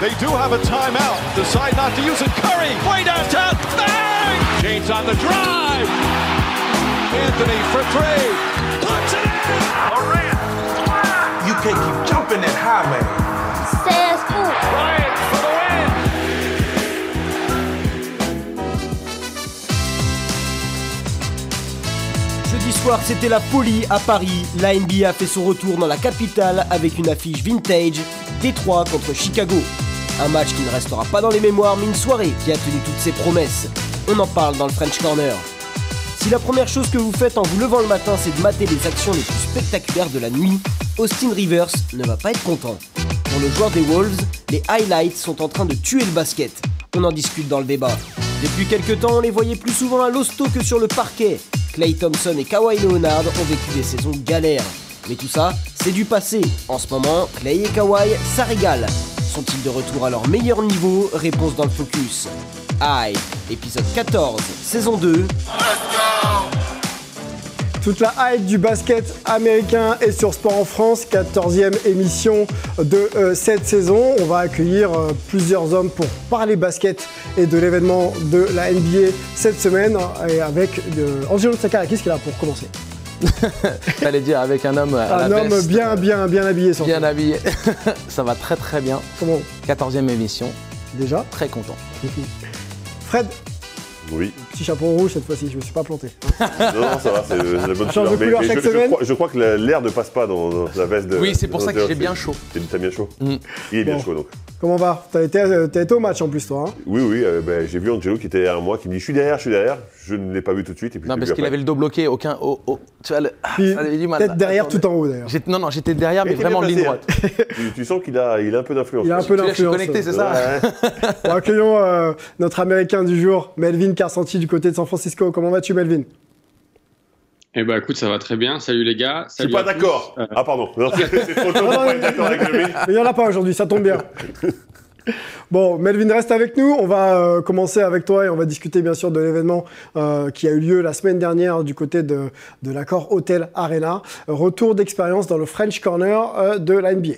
They do have a timeout. Decide not to use it. Curry, way downtown. Bang! James on the drive. Anthony for three. Puts it in. Durant. You can't keep jumping that high, man. Says who? Bryant for the win. Jeudi soir, c'était la folie à Paris. La NBA a fait son retour dans la capitale avec une affiche vintage Détroit contre Chicago. Un match qui ne restera pas dans les mémoires, mais une soirée qui a tenu toutes ses promesses. On en parle dans le French Corner. Si la première chose que vous faites en vous levant le matin, c'est de mater les actions les plus spectaculaires de la nuit, Austin Rivers ne va pas être content. Pour le joueur des Wolves, les highlights sont en train de tuer le basket. On en discute dans le débat. Depuis quelques temps, on les voyait plus souvent à l'hosto que sur le parquet. Clay Thompson et Kawhi Leonard ont vécu des saisons galères. Mais tout ça, c'est du passé. En ce moment, Clay et Kawhi, ça régale. Sont-ils de retour à leur meilleur niveau Réponse dans le focus. Hype, épisode 14, saison 2. Toute la hype du basket américain est sur Sport en France, 14e émission de euh, cette saison. On va accueillir euh, plusieurs hommes pour parler basket et de l'événement de la NBA cette semaine. Et avec euh, Angelo Sakarakis qui est là pour commencer. Fallait dire avec un homme à Un la homme veste, bien, bien, bien habillé surtout. bien habillé. Ça va très très bien. Comment 14e émission, Déjà très content. Fred, Oui. Petit chapeau rouge cette fois-ci, je me suis pas planté. Non, non, ça va, c'est la bonne Change de Mais- couleur mais chaque je, crois, je crois que la- l'air ne passe pas dans, dans la veste de. Oui, c'est pour ça que j'ai bien chaud. T'as bien chaud Mm. Il est bien chaud donc. Comment va T'as été, euh, t'as été au match en plus toi. hein Oui, oui, euh, ben, j'ai vu Angelo qui était derrière moi, qui me dit Je suis derrière, je suis derrière. Je ne l'ai pas vu tout de suite. Et puis Non, parce qu'il avait le dos bloqué, aucun. oh, oh, tu vois, le, ah, Puis ça avait du mal. peut-être derrière Attends, tout en haut d'ailleurs. Non, non, j'étais derrière, mais vraiment ligne droite. hein. tu, tu sens qu'il a, il a un peu d'influence. Il a un peu d'influence. connecté, c'est ça Ouais. Bon, accueillons euh, notre américain du jour, Melvin Carsanti du côté de San Francisco. Comment vas-tu Melvin? Eh ben écoute, ça va très bien. Salut les gars. Je suis Salut pas d'accord. Euh, Ah, pardon. Non, c'est c'est trop tôt pour pas être d'accord avec le mec. Mais il n'y en a pas aujourd'hui, ça tombe bien. Bon, Melvin reste avec nous. On va euh, commencer avec toi et on va discuter bien sûr de l'événement euh, qui a eu lieu la semaine dernière du côté de, de l'accord Hotel Arena. Retour d'expérience dans le French Corner euh, de la NBA.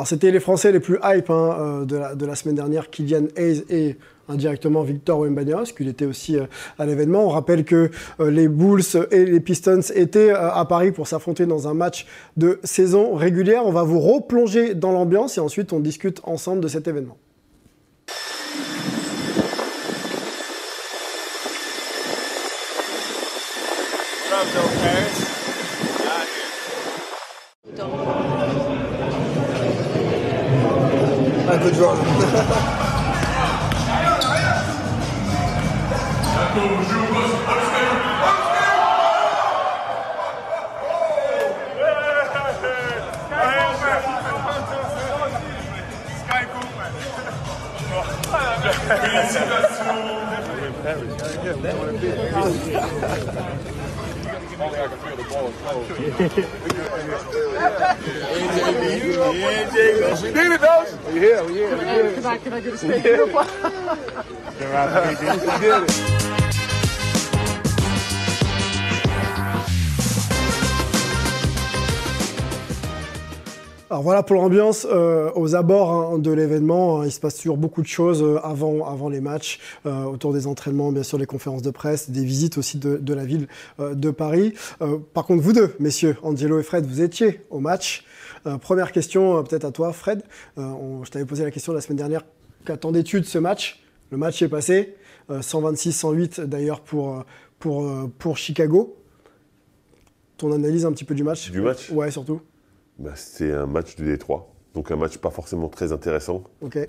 Alors c'était les Français les plus hype hein, euh, de, la, semaine dernière, Kylian Hayes et indirectement Victor Wembanyama, qu'il était aussi euh, à l'événement. On rappelle que euh, les Bulls et les Pistons étaient à Paris pour s'affronter dans un match de saison régulière. On va vous replonger dans l'ambiance et ensuite on discute ensemble de cet événement. good run. Only I can feel the. AJ, we did it, though. We here, we. Can I, can I get a statement? We did it. Alors voilà pour l'ambiance euh, aux abords hein, de l'événement. hein, il se passe toujours beaucoup de choses euh, avant, avant les matchs, euh, autour des entraînements, bien sûr, les conférences de presse, des visites aussi de, de la ville euh, de Paris. Euh, par contre, vous deux, messieurs, Angelo et Fred, vous étiez au match. Euh, première question, euh, peut-être à toi, Fred. Euh, on- je t'avais posé la question la semaine dernière. Qu'attendais-tu de ce match? Le match est passé. Euh, 126-108 d'ailleurs pour, euh, pour, euh, pour Chicago. Ton analyse un petit peu du match? Du match? Ouais, surtout. Bah, C'est un match de Détroit. Donc un match pas forcément très intéressant.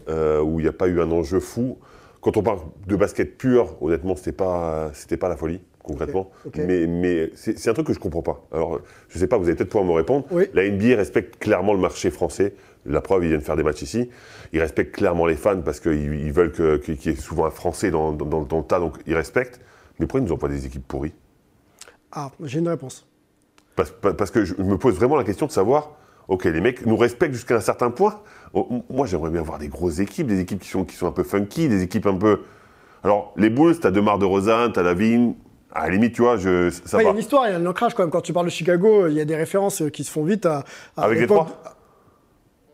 Euh, où il n'y a pas eu un enjeu fou. Quand on parle de basket pur, honnêtement, c'était pas, c'était pas la folie, concrètement. Mais, mais c'est un truc que je comprends pas. Alors, je sais pas, vous allez peut-être pouvoir me répondre. Oui. La NBA respecte clairement le marché français. La preuve, ils viennent faire des matchs ici. Ils respectent clairement les fans parce qu'ils ils veulent que- qu'il y ait souvent un Français dans, dans- dans- dans le tas, donc ils respectent. Mais pourquoi ils nous envoient des équipes pourries? Ah, j'ai une réponse. parce, pa- parce que je me pose vraiment la question de savoir, ok, les mecs nous respectent jusqu'à un certain point. Oh, Moi, j'aimerais bien voir des grosses équipes, des équipes qui sont, qui sont un peu funky, des équipes un peu. Alors, les Bulls, t'as Demar de Rosanne, t'as Lavigne, À la limite, tu vois, je, ça Ouais, Il y a une histoire, il y a un ancrage quand même. Quand tu parles de Chicago, il y a des références euh, qui se font vite à. à Avec les trois?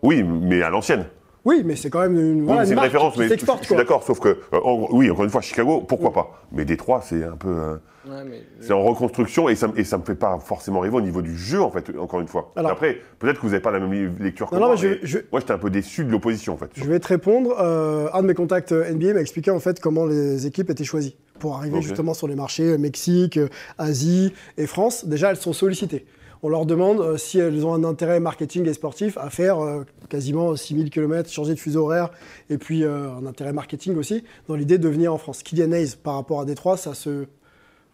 Oui, mais à l'ancienne. Oui, mais c'est quand même une, Oui, voilà, c'est une référence, qui mais je, suis d'accord. Sauf que, euh, en- oui, encore une fois, Chicago, pourquoi pas? Mais Détroit, c'est un peu. euh, Ouais, mais- c'est en reconstruction et ça, et ça me fait pas forcément rêver au niveau du jeu, en fait, encore une fois. Alors- après, peut-être que vous n'avez pas la même lecture que Non, non, moi. mais je- mais je- Moi, j'étais un peu déçu de l'opposition, en fait. Je vais te répondre. Euh, un de mes contacts NBA m'a expliqué en fait comment les équipes étaient choisies pour arriver justement sur les marchés Mexique, Asie et France. Déjà, elles sont sollicitées. On leur demande euh, si elles ont un intérêt marketing et sportif à faire euh, quasiment 6000 km, changer de fuseau horaire, et puis euh, un intérêt marketing aussi, dans l'idée de venir en France. Kylian Hayes, par rapport à Détroit, ça se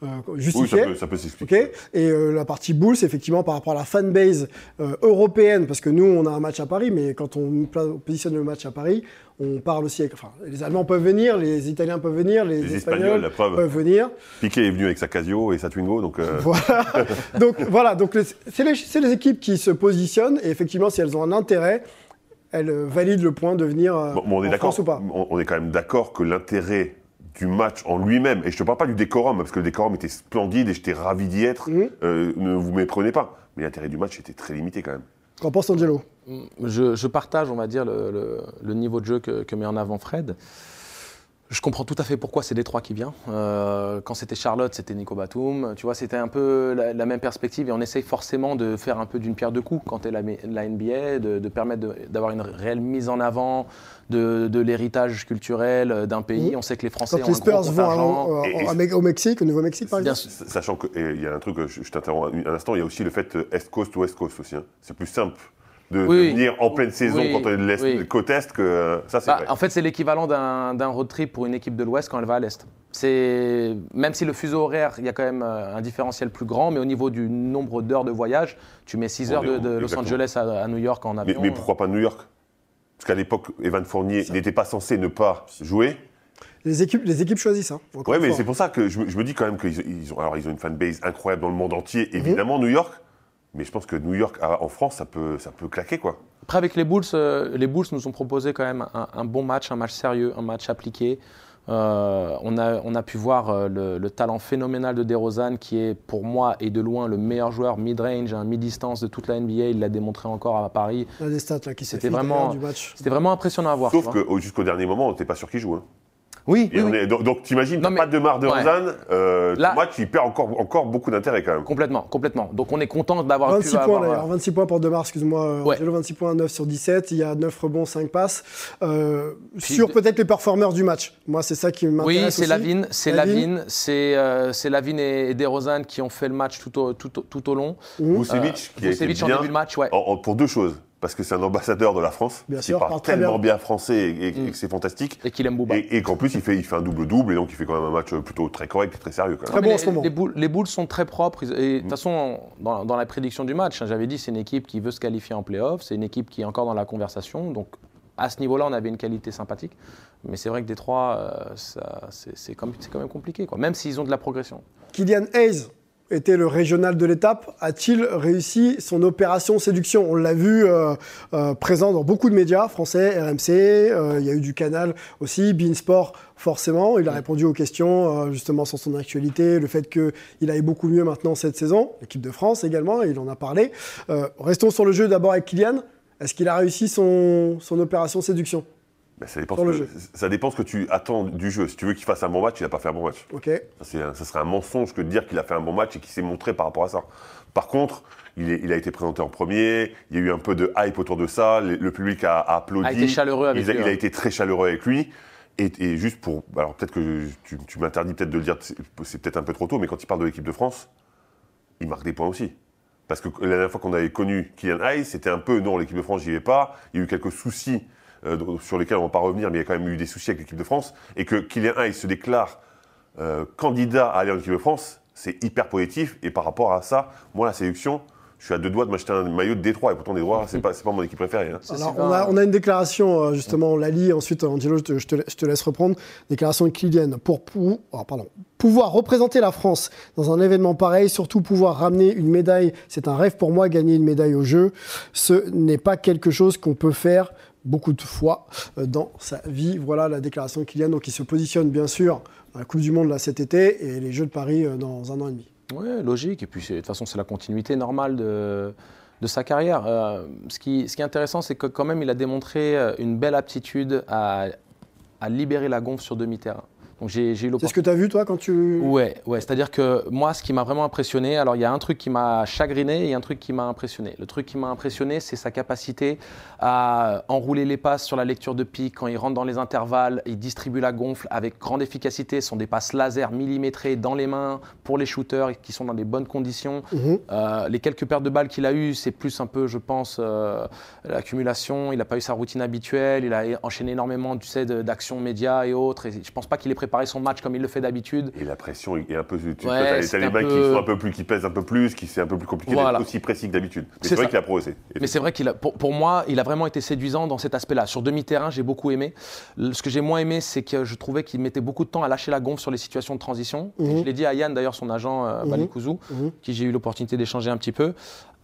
euh, Oui, ça peut, ça peut Ok. s'expliquer. Et euh, la partie Bulls, effectivement, par rapport à la fanbase euh, européenne, parce que nous, on a un match à Paris, mais quand on positionne le match à Paris, on parle aussi avec. Enfin, les Allemands peuvent venir, les Italiens peuvent venir, les, Les Espagnols, Espagnols, la preuve. peuvent venir. Piqué est venu avec sa Casio et sa Twingo, donc. euh, Voilà. donc voilà, donc c'est les, c'est les équipes qui se positionnent, et effectivement, si elles ont un intérêt, elles valident le point de venir Bon, on est en. France ou pas. On, on est quand même d'accord que l'intérêt du match en lui-même, et je te parle pas du décorum, parce que le décorum était splendide et j'étais ravi d'y être, Mhm. euh, ne vous méprenez pas. Mais l'intérêt du match était très limité quand même. Qu'en pense Angelo? Je, je partage, on va dire, le, le- le niveau de jeu que, que met en avant Fred. Je comprends tout à fait pourquoi c'est Détroit qui vient. Euh, quand c'était Charlotte, c'était Nico Batum. Tu vois, c'était un peu la, la même perspective et on essaye forcément de faire un peu d'une pierre deux coups quand tu es la, la NBA, de, de permettre d'avoir une réelle mise en avant de, de l'héritage culturel d'un pays. Mhm. On sait que les Français Quand ont les un gros Spurs vont contingent. à- Et- à- à- au Mexique, au Nouveau-Mexique, par exemple. Sachant qu'il y a un truc, euh, je, je t'interromps un, un instant, il y a aussi le fait euh, Est Coast ou West Coast aussi. hein. C'est plus simple de, Oui, oui. venir en pleine saison Oui, quand on est de l'Est, oui. côte Est que euh, ça c'est Bah, vrai. en fait, c'est l'équivalent d'un d'un road trip pour une équipe de l'Ouest quand elle va à l'Est. C'est même si le fuseau horaire, il y a quand même euh, un différentiel plus grand, mais au niveau du nombre d'heures de voyage, tu mets 6 On heures est- de, de Los. Angeles à, à New York en avion. mais pourquoi pas New York? Parce qu'à l'époque, Evan Fournier n'était pas censé ne pas jouer. Les équipes, les équipes choisissent. Hein, une mais fois. c'est pour ça que je, me- je me dis quand même qu'ils ils ont, alors ils ont une fanbase incroyable dans le monde entier, Mhm. évidemment New York. Mais je pense que New York à- en France, ça peut, ça peut claquer quoi. Après, avec les Bulls, euh, les Bulls nous ont proposé quand même un, un bon match, un match sérieux, un match appliqué. Euh, on, a, on a pu voir euh, le, le talent phénoménal de DeRozan, qui est pour moi et de loin le meilleur joueur mid-range, un mid-distance de toute la NBA. Il l'a démontré encore à Paris. Il y a des stats là qui vraiment- d'ailleurs du match. C'était vraiment impressionnant à voir. Sauf que au- jusqu'au dernier moment, on n'était pas sûr qu'il joue. hein. Oui, Et oui, on oui. est- donc, donc t'imagines, mais- pas de marre de Ouais. Rosanne, euh, Là- ton match il perd encore, encore beaucoup d'intérêt quand même. Complètement, complètement. Donc on est content d'avoir 26 pu points avoir. d'ailleurs, 26 points pour Demar, excuse-moi. euh, Ouais. Angelo, 26 points, 9 sur 17. Il y a 9 rebonds, 5 passes. Euh, Puis sur de- peut-être les performeurs du match. Moi, c'est ça qui m'intéresse. Oui, c'est Lavine, c'est Lavine. C'est euh, c'est Lavine et, et DeRozan qui ont fait le match tout au, tout, tout au long. Mmh. Vucevic, qui a été Vucevic en bien début de match, ouais. en- en- pour deux choses. Parce que c'est un ambassadeur de la France, Bien qui sûr, parle parle tellement bien. bien, français et, et- Mm. et que c'est fantastique. Et qu'il aime Bouba. Et, et qu'en plus, il fait, il fait un double-double, et donc il fait quand même un match plutôt très correct, très sérieux. Quand Très bon Mais en ce moment. Les boules, les boules sont très propres. Et de toute Mm. façon, dans, dans la prédiction du match, hein, j'avais dit c'est une équipe qui veut se qualifier en playoff, c'est une équipe qui est encore dans la conversation. Donc à ce niveau-là, on avait une qualité sympathique. Mais c'est vrai que Détroit, euh, c'est quand même compliqué, quoi. même s'ils ont de la progression. Kylian Hayes était le régional de l'étape. A-t-il réussi son opération séduction? On l'a vu euh, euh, présent dans beaucoup de médias français, RMC, euh, il y a eu du canal aussi, Beansport forcément. Il a répondu aux questions justement sur son actualité, le fait qu'il aille beaucoup mieux maintenant cette saison, l'équipe de France également, il en a parlé. Restons sur le jeu d'abord avec Kylian. Est-ce qu'il a réussi son, son opération séduction? Ça, dépend Sur ce le que, ça dépend ce que tu attends du jeu. Si tu veux qu'il fasse un bon match, il n'a pas fait un bon match. Ok. Ça, serait un mensonge que de dire qu'il a fait un bon match et qu'il s'est montré par rapport à ça. Par contre, il, est- il a été présenté en premier, il y a eu un peu de hype autour de ça, le, le public a, a applaudi. A été chaleureux avec il, a, lui, il a été très chaleureux avec lui. Et, et juste pour. Alors peut-être que tu, tu m'interdis peut-être de le dire, c'est c'est peut-être un peu trop tôt, mais quand il parle de l'équipe de France, il marque des points aussi. Parce que la dernière fois qu'on avait connu Kylian Hayes, c'était un peu non, l'équipe de France, j'y vais pas. Il y a eu quelques soucis euh, sur lesquels on ne va pas revenir, mais il y a quand même eu des soucis avec l'équipe de France. Et que Kylian Hayes se déclare euh, candidat à aller en équipe de France, c'est hyper positif. Et par rapport à ça, moi, la sélection, je suis à deux doigts de m'acheter un maillot de Détroit. Et pourtant, Détroit, c'est pas, c'est pas mon équipe préférée. hein. Alors, on a, on a une déclaration, euh, justement, on la lit, ensuite, Angelo, je te, je te la- je te laisse reprendre. Déclaration de Kylian. Pour pou- oh, pardon. pouvoir représenter la France dans un événement pareil, surtout pouvoir ramener une médaille, c'est un rêve pour moi, gagner une médaille au jeu. Ce n'est pas quelque chose qu'on peut faire beaucoup de fois dans sa vie. Voilà la déclaration de Kylian. Donc il se positionne bien sûr à la Coupe du Monde là, cet été et les Jeux de Paris dans un an et demi. Oui, logique. Et puis de toute façon, c'est la continuité normale de, sa carrière. ce, qui, ce qui est intéressant, c'est que quand même, il a démontré une belle aptitude à, à libérer la gonfle sur demi-terrain. C'est ce que tu as vu toi quand tu. Ouais, ouais. C'est-à-dire que moi, ce qui m'a vraiment impressionné, alors il y a un truc qui m'a chagriné et un truc qui m'a impressionné. Le truc qui m'a impressionné, c'est sa capacité à enrouler les passes sur la lecture de pique. Quand il rentre dans les intervalles, il distribue la gonfle avec grande efficacité. Ce sont des passes laser millimétrées dans les mains pour les shooters qui sont dans des bonnes conditions. Mhm. Euh, les quelques pertes de balles qu'il a eues, c'est plus un peu, je pense, euh, l'accumulation. Il n'a pas eu sa routine habituelle. Il a enchaîné énormément, tu sais, d'actions médias et autres. Et je pense pas qu'il ait préparé son match comme il le fait d'habitude. Et la pression est un peu. Tu as, les mains qui sont un peu plus, qui pèsent un peu plus, qui c'est un peu plus compliqué d'être aussi précis que d'habitude. Mais c'est vrai qu'il a progressé. Mais c'est vrai qu'il a, pour, pour, moi, il a vraiment été séduisant dans cet aspect-là. Sur demi-terrain, j'ai beaucoup aimé. Ce que j'ai moins aimé, c'est que je trouvais qu'il mettait beaucoup de temps à lâcher la gonfle sur les situations de transition. Mhm. Je l'ai dit à Yann, d'ailleurs, son agent euh. Mhm. qui j'ai eu l'opportunité d'échanger un petit peu.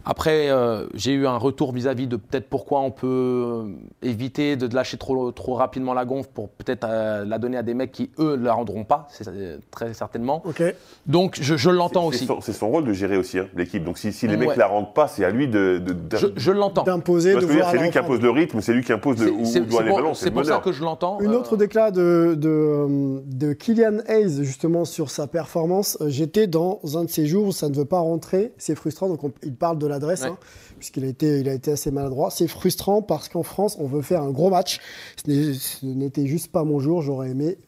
Après, euh, j'ai eu un retour vis-à-vis de peut-être pourquoi on peut euh, éviter de lâcher trop, trop rapidement la gonfle pour peut-être euh, la donner à des mecs qui, eux, ne la rendront pas, très certainement. Donc, je, l'entends aussi. C'est son, rôle de gérer aussi hein, l'équipe. Donc, si, les mecs ne la rendent pas, c'est à lui de. je, l'entends. D'imposer, de C'est lui qui impose le rythme, c'est lui qui impose le, où doit les ballons. C'est pour ça que je l'entends. Une autre déclat de, de, de Kylian Hayes, justement, sur sa performance. J'étais dans un de ces jours où ça ne veut pas rentrer. C'est frustrant. Donc, il parle de l'adresse, hein, puisqu'il a été, il a été assez maladroit. C'est frustrant parce qu'en France, on veut faire un gros match. Ce n'était juste pas mon jour. J'aurais aimé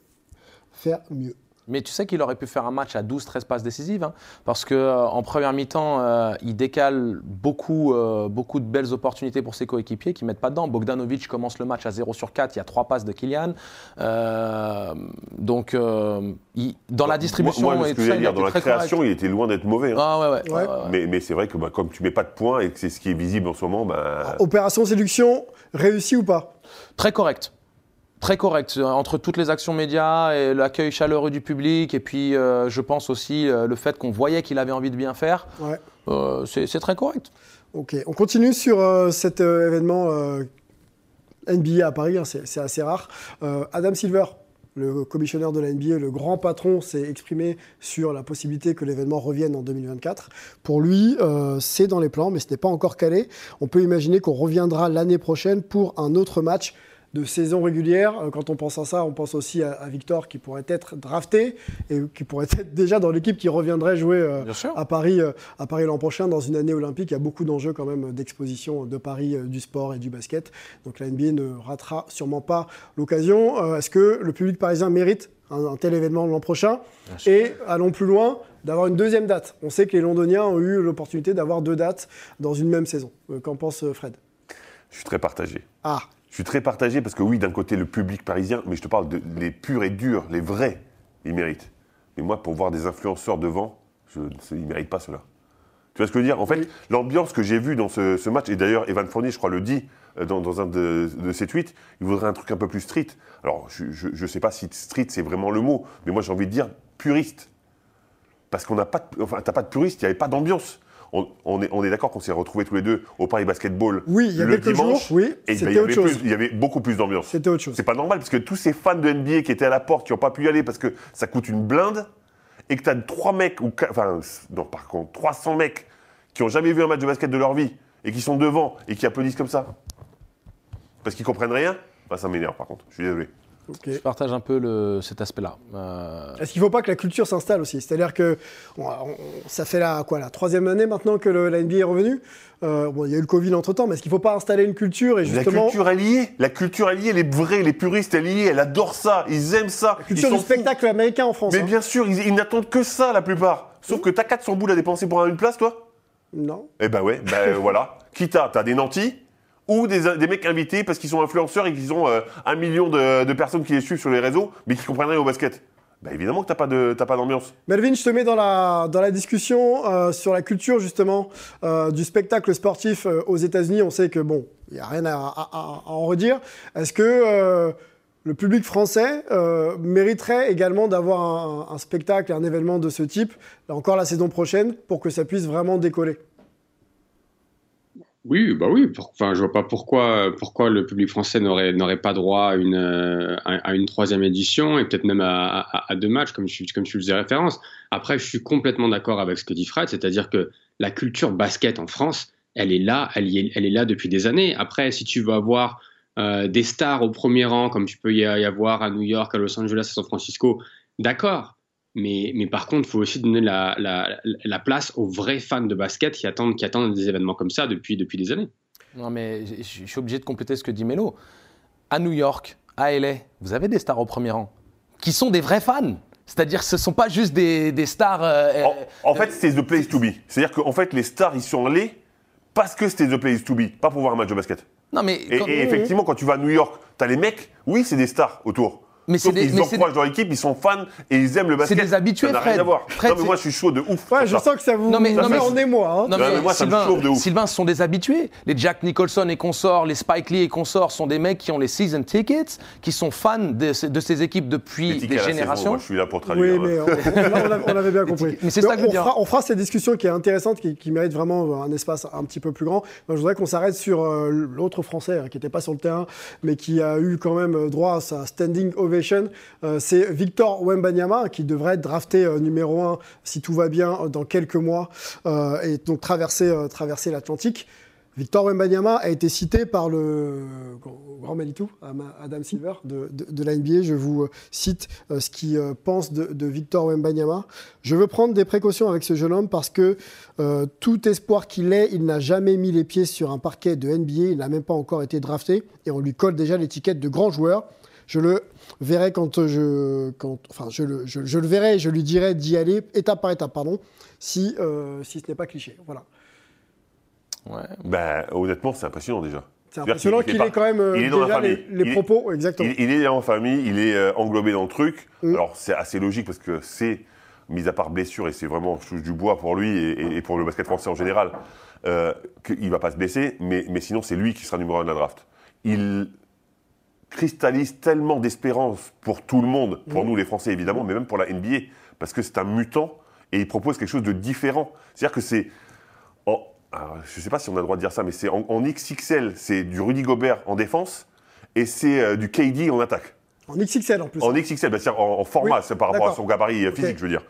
faire mieux. Mais tu sais qu'il aurait pu faire un match à 12-13 passes décisives, hein, parce qu'en euh, en première mi-temps, euh, il décale beaucoup, euh, beaucoup de belles opportunités pour ses coéquipiers qui ne mettent pas dedans. Bogdanovic commence le match à 0 sur 4, il y a 3 passes de Kylian. donc, dans la distribution, moi, ce que ça, dire, dans la création, il était loin d'être mauvais. Hein. Ah, ouais, mais, mais c'est vrai que bah, comme tu mets pas de points et que c'est ce qui est visible en ce moment. Bah... Opération séduction, réussie ou pas? Très correct très correct entre toutes les actions médias et l'accueil chaleureux du public et puis euh, je pense aussi euh, le fait qu'on voyait qu'il avait envie de bien faire. Euh, c'est très correct. Ok, on continue sur cet événement NBA à Paris, hein, c'est assez rare. Adam Silver, le commissionnaire de la NBA, le grand patron, s'est exprimé sur la possibilité que l'événement revienne en 2024. Pour lui, c'est dans les plans, mais ce n'est pas encore calé. On peut imaginer qu'on reviendra l'année prochaine pour un autre match de saison régulière. Euh, quand on pense à ça, on pense aussi à, Victor qui pourrait être drafté et qui pourrait être déjà dans l'équipe qui reviendrait jouer euh, à Paris, euh, à Paris l'an prochain dans une année olympique. Il y a beaucoup d'enjeux quand même d'exposition de Paris, du sport et du basket. Donc la NBA ne ratera sûrement pas l'occasion. Est-ce que le public parisien mérite un, tel événement l'an prochain? Et allons plus loin, d'avoir une deuxième date. On sait que les Londoniens ont eu l'opportunité d'avoir deux dates dans une même saison. Qu'en pense Fred? Je suis très partagé. Ah, je suis très partagé parce que oui, d'un côté, le public parisien, mais je te parle de les purs et durs, les vrais, ils méritent. Mais moi, pour voir des influenceurs devant, je, ils ne méritent pas cela. Tu vois ce que je veux dire? En fait, l'ambiance que j'ai vue dans ce, match, et d'ailleurs Evan Fournier, je crois, le dit euh, dans, un de, ses tweets, il voudrait un truc un peu plus street. Alors, je ne sais pas si street, c'est vraiment le mot, mais moi, j'ai envie de dire puriste. Parce qu'on n'a pas, enfin, t'as pas de puriste, il n'y avait pas d'ambiance on, est, d'accord qu'on s'est retrouvés tous les deux au Paris Basketball oui, il y a le dimanche. oui, et il y, avait chose. il y avait beaucoup plus d'ambiance. C'était autre chose. C'est pas normal parce que tous ces fans de NBA qui étaient à la porte, qui n'ont pas pu y aller parce que ça coûte une blinde, et que tu as trois mecs, ou enfin, non, par contre, 300 mecs qui n'ont jamais vu un match de basket de leur vie et qui sont devant et qui applaudissent comme ça, parce qu'ils comprennent rien, bah, ça m'énerve par contre, je suis désolé. Je partage un peu cet aspect-là. Euh, Est-ce qu'il ne faut pas que la culture s'installe aussi? C'est-à-dire que ça fait la, quoi, la troisième année maintenant que le, la NBA est revenue? Euh, bon, il y a eu le Covid entre-temps, mais est-ce qu'il ne faut pas installer une culture et justement... La culture est liée. La culture est liée. Les vrais, les puristes, elle est liée. Elle adore ça. Ils aiment ça. La culture du spectacle américain en France. Mais hein. bien sûr, ils, n'attendent que ça la plupart. Sauf que que t'as 400 boules à dépenser pour une place, toi? Non. Eh ben ouais, ben voilà. Qui t'as T'as des nantis ou des, mecs invités parce qu'ils sont influenceurs et qu'ils ont euh, un million de, personnes qui les suivent sur les réseaux, mais qui comprennent rien au basket. Bah évidemment que t'as pas de pas d'ambiance. Melvin, je te mets dans la dans la discussion euh, sur la culture justement euh, du spectacle sportif aux États-Unis. On sait que bon, il y a rien à, en redire. Est-ce que le public français mériterait également d'avoir un, un, spectacle, un événement de ce type, encore la saison prochaine, pour que ça puisse vraiment décoller? Oui, bah oui. Enfin, je vois pas pourquoi, pourquoi le public français n'aurait n'aurait pas droit à une à une troisième édition et peut-être même à, à, deux matchs, comme tu comme tu faisais référence. Après, je suis complètement d'accord avec ce que dit Fred, c'est-à-dire que la culture basket en France, elle est là, elle, est, elle est là depuis des années. Après, si tu veux avoir euh, des stars au premier rang, comme tu peux y avoir à New York, à Los Angeles, à San Francisco, d'accord. Mais, mais par contre, il faut aussi donner la, la, la, place aux vrais fans de basket qui attendent, qui attendent des événements comme ça depuis, depuis des années. Non, mais je suis obligé de compléter ce que dit Melo. À New York, à LA, vous avez des stars au premier rang qui sont des vrais fans. C'est-à-dire ce ne sont pas juste des, des stars. Euh, en, fait, c'est the place to be. C'est-à-dire qu'en fait, les stars, ils sont allés parce que c'était the place to be, pas pour voir un match de basket. Non, mais et, effectivement, quand tu vas à New York, tu as les mecs, oui, c'est des stars autour. Mais c'est des, ils encouragent leur équipe, ils sont fans et ils aiment le basket. C'est des habitués, ça Fred. Rien à voir. non, mais moi, je suis chaud de ouf. Ouais, je sens que ça vous. Non, mais, non, mais en émoi. Hein. Non, mais, moi, Sylvain, ça me chauffe de ouf. Sylvain, ce sont des habitués. Les Jack Nicholson et consorts, les Spike Lee et consorts sont des mecs qui ont les season tickets, qui sont fans de, ces équipes depuis des générations. moi, je suis là pour traduire. Oui, mais on, avait bien compris. mais c'est ça que on, fera, on fera cette discussion qui est intéressante, qui, mérite vraiment un espace un petit peu plus grand. je voudrais qu'on s'arrête sur euh, l'autre Français hein, qui n'était pas sur le terrain, mais qui a eu quand même droit à sa standing ovation. Euh, c'est Victor Wembanyama, qui devrait être drafté euh, numéro 1, si tout va bien, euh, dans quelques mois, et donc traverser, traverser l'Atlantique. Victor Wembanyama a été cité par le grand Manitou, Adam Silver, de, de, la NBA. Je vous cite ce qu'il pense de, Victor Wembanyama. Je veux prendre des précautions avec ce jeune homme parce que tout espoir qu'il ait, il n'a jamais mis les pieds sur un parquet de NBA. Il n'a même pas encore été drafté et on lui colle déjà l'étiquette de grand joueur. Je le verrai quand je, quand, enfin, je le, je, le verrai je lui dirai d'y aller étape par étape, pardon, si, euh, si ce n'est pas cliché. Voilà. Ouais. Ben, honnêtement, c'est impressionnant déjà. C'est impressionnant qu'il ait quand même euh, il est dans déjà les, les propos, exactement. Il, est en famille, il est euh, englobé dans le truc. Mm. Alors c'est assez logique parce que c'est, mis à part blessure, et c'est vraiment je touche du bois pour lui et, et, pour le basket français en général, euh, qu'il va pas se baisser, mais, mais sinon c'est lui qui sera numéro 1 de la draft. Il cristallise tellement d'espérance pour tout le monde, pour nous les Français évidemment, mais même pour la NBA, parce que c'est un mutant et il propose quelque chose de différent. C'est-à-dire que c'est. je ne sais pas si on a le droit de dire ça, mais c'est en, XXL, c'est du Rudy Gobert en défense et c'est euh, du KD en attaque. En XXL en plus. En XXL, bah, c'est-à-dire en, format, c'est par rapport à son gabarit euh, physique, je veux dire.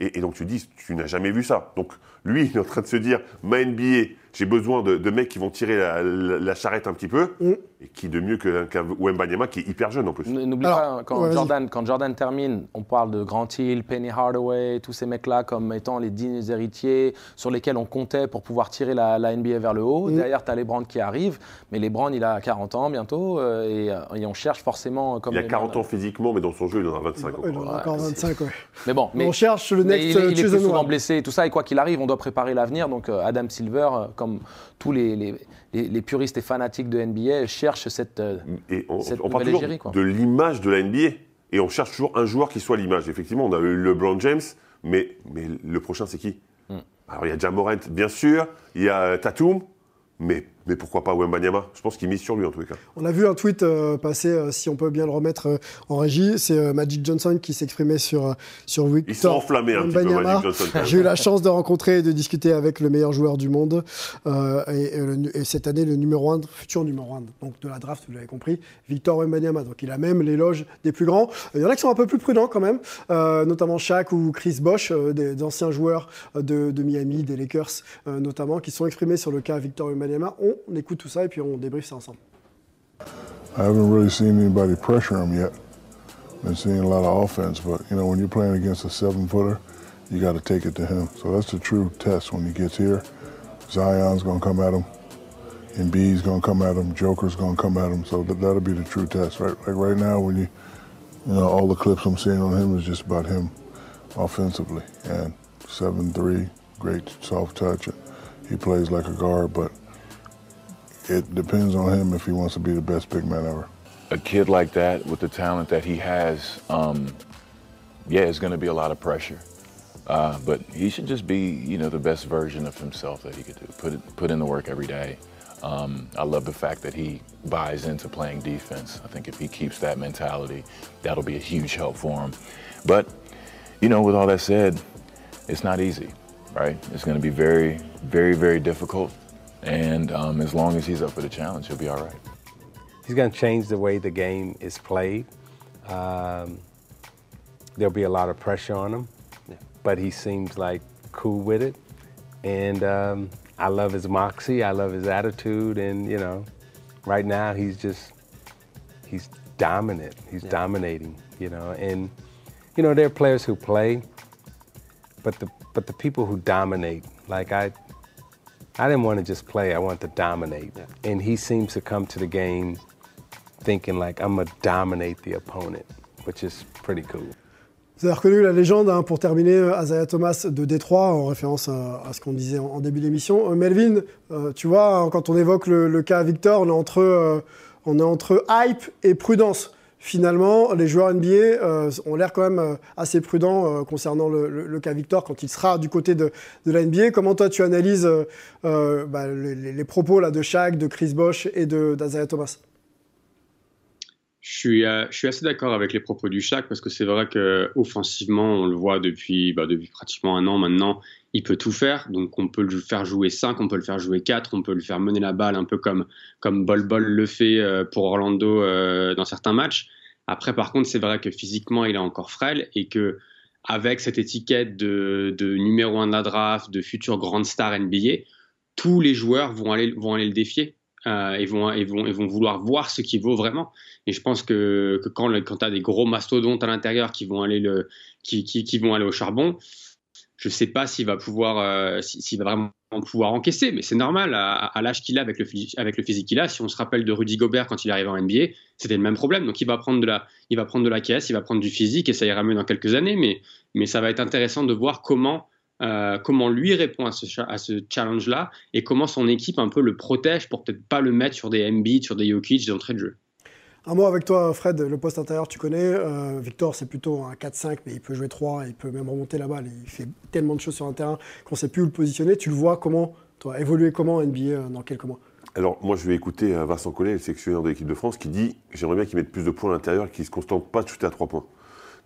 Et, et, donc tu dis, tu n'as jamais vu ça. Donc lui, il est en train de se dire, ma NBA, j'ai besoin de, mecs qui vont tirer la, charrette un petit peu. Mm. Et qui de mieux qu'un qu Wembanyama qui est hyper jeune en plus. N'oublie pas, quand, Jordan, quand Jordan termine, on parle de Grant Hill, Penny Hardaway, tous ces mecs-là comme étant les dignes héritiers sur lesquels on comptait pour pouvoir tirer la, NBA vers le haut. Mm. Derrière, tu as les Brand qui arrivent. Mais les Brand, il a 40 ans bientôt. Euh, euh, et, on cherche forcément. Comme il a 40 ans physiquement, mais dans son jeu, il en a 25. Il en a encore 25, ouais. Mais bon. Mais, on cherche le next Il, il est plus souvent blessé et tout ça. Et quoi qu'il arrive, on doit préparer l'avenir. Donc euh, Adam Silver, comme tous les, les, puristes et fanatiques de NBA cherchent cette, euh, et on, on parle toujours de l'image de la NBA. Et on cherche toujours un joueur qui soit l'image. Effectivement, on a eu LeBron James, mais, mais le prochain, c'est qui? Hmm. Alors, il y a Jamorant, bien sûr. Il y a Tatum. Mais, mais pourquoi pas Wembanyama? Je pense qu'il mise sur lui en les cas. On a vu un tweet euh, passer, euh, si on peut bien le remettre euh, en régie, c'est Magic Johnson qui s'exprimait sur, sur Victor Il s'est enflammé un petit peu, Magic Johnson. J'ai eu la chance de rencontrer et de discuter avec le meilleur joueur du monde. Et, cette année, le numéro 1, futur numéro 1 donc de la draft, vous l'avez compris, Victor Wembanyama. Donc il a même l'éloge des plus grands. Il y en a qui sont un peu plus prudents quand même, notamment Shaq ou Chris Bosh, des, anciens joueurs de, de, Miami, des Lakers notamment, qui sont exprimés sur le cas Victor Wembanyama on écoute tout ça et puis on ça ensemble. I haven't really seen anybody pressure him yet. Been seeing a lot of offense, but you know when you're playing against a seven-footer, you got to take it to him. So that's the true test when he gets here. Zion's gonna come at him, and B's gonna come at him, Joker's gonna come at him. So that, that'll be the true test. Right, like right now, when you, you know, all the clips I'm seeing on him is just about him offensively and seven-three, great soft touch. He plays like a guard, but it depends on him if he wants to be the best big man ever. A kid like that, with the talent that he has, um, yeah, it's going to be a lot of pressure. Uh, but he should just be, you know, the best version of himself that he could do. Put put in the work every day. Um, I love the fact that he buys into playing defense. I think if he keeps that mentality, that'll be a huge help for him. But, you know, with all that said, it's not easy, right? It's going to be very, very, very difficult. And um, as long as he's up for the challenge, he'll be all right. He's going to change the way the game is played. Um, there'll be a lot of pressure on him, but he seems like cool with it. And um, I love his moxie. I love his attitude. And, you know, right now he's just, he's dominant. He's dominating, you know. And, you know, there are players who play, but the, but the people who dominate, like I, I didn't want to just play, I wanted to dominate. And he seems to come to the game thinking like, I'm going to dominate the opponent, which is pretty cool. Vous avez reconnu la légende, hein, pour terminer, Isaiah Thomas de Détroit, en référence à, à ce qu'on disait en, en, début d'émission. Euh, Melvin, euh, tu vois, hein, quand on évoque le, le, cas Victor, on est, entre, euh, on est entre hype et prudence. Finalement, les joueurs NBA euh, ont l'air quand même euh, assez prudents concernant le, cas Victor quand il sera du côté de, la NBA. Comment toi tu analyses bah, les, propos là, de Shaq, de Chris Bosh et d'Isaiah Thomas? Je suis, euh, assez d'accord avec les propos du Shaq parce que c'est vrai que offensivement, on le voit bah, depuis pratiquement un an maintenant, il peut tout faire. Donc on peut le faire jouer 5, on peut le faire jouer 4, on peut le faire mener la balle un peu comme, comme Bol Bol le fait euh, pour Orlando euh, dans certains matchs. Après, par contre, c'est vrai que physiquement, il est encore frêle et que avec cette étiquette de, numéro 1 de la draft, de futur grande star NBA, tous les joueurs vont aller, vont aller le défier euh, et, vont, vont, vont vouloir voir ce qu'il vaut vraiment. Et je pense que, que quand, quand tu as des gros mastodontes à l'intérieur qui, qui, qui vont aller au charbon, je sais pas s'il va pouvoir, euh, s'il va vraiment pouvoir encaisser, mais c'est normal à, l'âge qu'il a avec le, physique qu'il a. Si on se rappelle de Rudy Gobert quand il arrive en NBA, c'était le même problème. Donc il va prendre de la, il va prendre de la caisse, il va prendre du physique et ça ira mieux dans quelques années. Mais, mais ça va être intéressant de voir comment euh, comment lui répond à ce, challenge-là et comment son équipe un peu le protège pour peut-être pas le mettre sur des Embiid, sur des Jokic d'entrée de jeu. Un mot avec toi, Fred, le poste intérieur, tu connais. Euh, Victor, c'est plutôt un 4-5, mais il peut jouer 3, il peut même remonter la balle. Il fait tellement de choses sur un terrain qu'on ne sait plus où le positionner. Tu le vois comment, toi, évoluer comment NBA euh, dans quelques mois? Alors, moi, je vais écouter Vincent Collet, le sélectionneur de l'équipe de France, qui dit J'aimerais bien qu'il mette plus de points à l'intérieur et qu'il ne se contente pas de shooter à 3 points.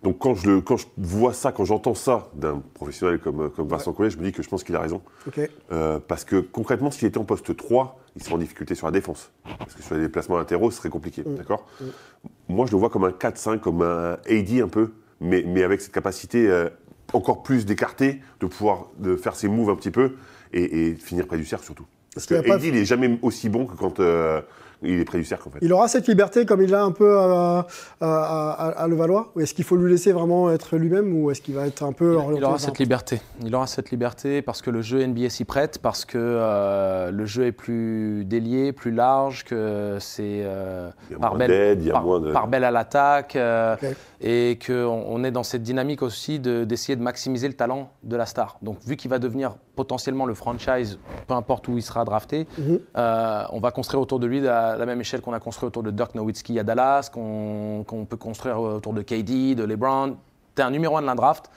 Donc quand je, le, quand je vois ça, quand j'entends ça d'un professionnel comme, comme Vincent ouais. Collet, je me dis que je pense qu'il a raison. Okay. Euh, parce que concrètement, s'il était en poste 3, il serait en difficulté sur la défense. Parce que sur les déplacements latéraux, ce serait compliqué. Mmh. D'accord? Mmh. Moi, je le vois comme un 4-5, comme un AD un peu, mais, mais avec cette capacité euh, encore plus d'écarter, de pouvoir de faire ses moves un petit peu et, et finir près du cercle surtout. Parce que AD, il n'est jamais aussi bon que quand euh, il est près du cercle en fait. Il aura cette liberté comme il l'a un peu à, à, à, à Levallois Ou est-ce qu'il faut lui laisser vraiment être lui-même ou est-ce qu'il va être un peu il, il aura cette liberté. Il aura cette liberté parce que le jeu NBA s'y prête, parce que euh, le jeu est plus délié, plus large, que c'est euh, par, belle, par, de... par belle à l'attaque euh, okay. et qu'on on est dans cette dynamique aussi d'essayer de, de, maximiser le talent de la star. Donc vu qu'il va devenir potentiellement le franchise, peu importe où il sera drafté, mm -hmm. on va construire autour de lui la, la même échelle qu'on a construit autour de Dirk Nowitzki à Dallas, qu'on qu peut construire autour de KD, de LeBron. Tu es un numéro 1 de la draft,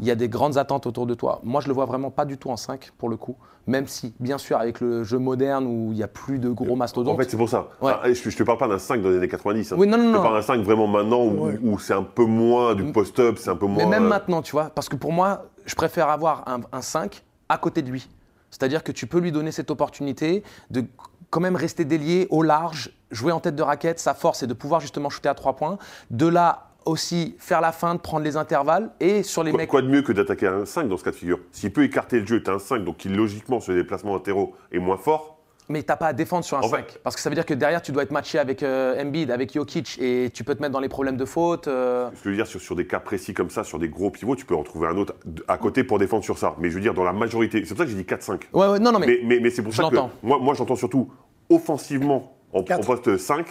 il y a des grandes attentes autour de toi. Moi, je le vois vraiment pas du tout en 5 pour le coup. Même si, bien sûr, avec le jeu moderne où il n'y a plus de gros mastodontes. En fait, c'est pour ça. Ouais. Ah, je ne te parle pas d'un 5 dans les années 90. Hein. Oui, non, non, je te parle d'un 5 vraiment maintenant où, Ouais. où c'est un peu moins du post-up, c'est un peu moins. Mais même euh, maintenant, tu vois, parce que pour moi, je préfère avoir un, un 5 à côté de lui. C'est-à-dire que tu peux lui donner cette opportunité de quand même rester délié au large, jouer en tête de raquette. Sa force, c'est de pouvoir justement shooter à trois points. De là aussi faire la feinte, prendre les intervalles et sur les Quoi, mecs. quoi de mieux que d'attaquer un 5 dans ce cas de figure? S'il peut écarter le jeu, tu as un 5, donc qui logiquement sur les déplacements latéraux est moins fort. Mais t'as pas à défendre sur un En 5. fait- Parce que ça veut dire que derrière, tu dois être matché avec euh, Embiid, avec Jokic et tu peux te mettre dans les problèmes de faute. euh. Ce que je veux dire, sur, sur des cas précis comme ça, sur des gros pivots, tu peux en trouver un autre à côté pour défendre sur ça. Mais je veux dire, dans la majorité, c'est pour ça que j'ai dit 4-5. Ouais, ouais, non, non, mais. Mais, mais, mais c'est pour Je ça que moi, moi j'entends surtout offensivement en, poste 5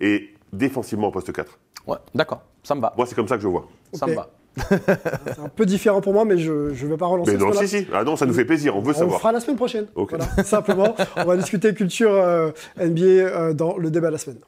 et défensivement en poste 4. Ouais, d'accord, ça me va. Moi, c'est comme ça que je vois. Ça me va. C'est un peu différent pour moi, mais je ne vais pas relancer Mais non, si, si. Ah non, ça nous fait plaisir, on veut On savoir. fera la semaine prochaine. Ok. Voilà, simplement. On va discuter culture euh, NBA euh, dans le débat de la semaine.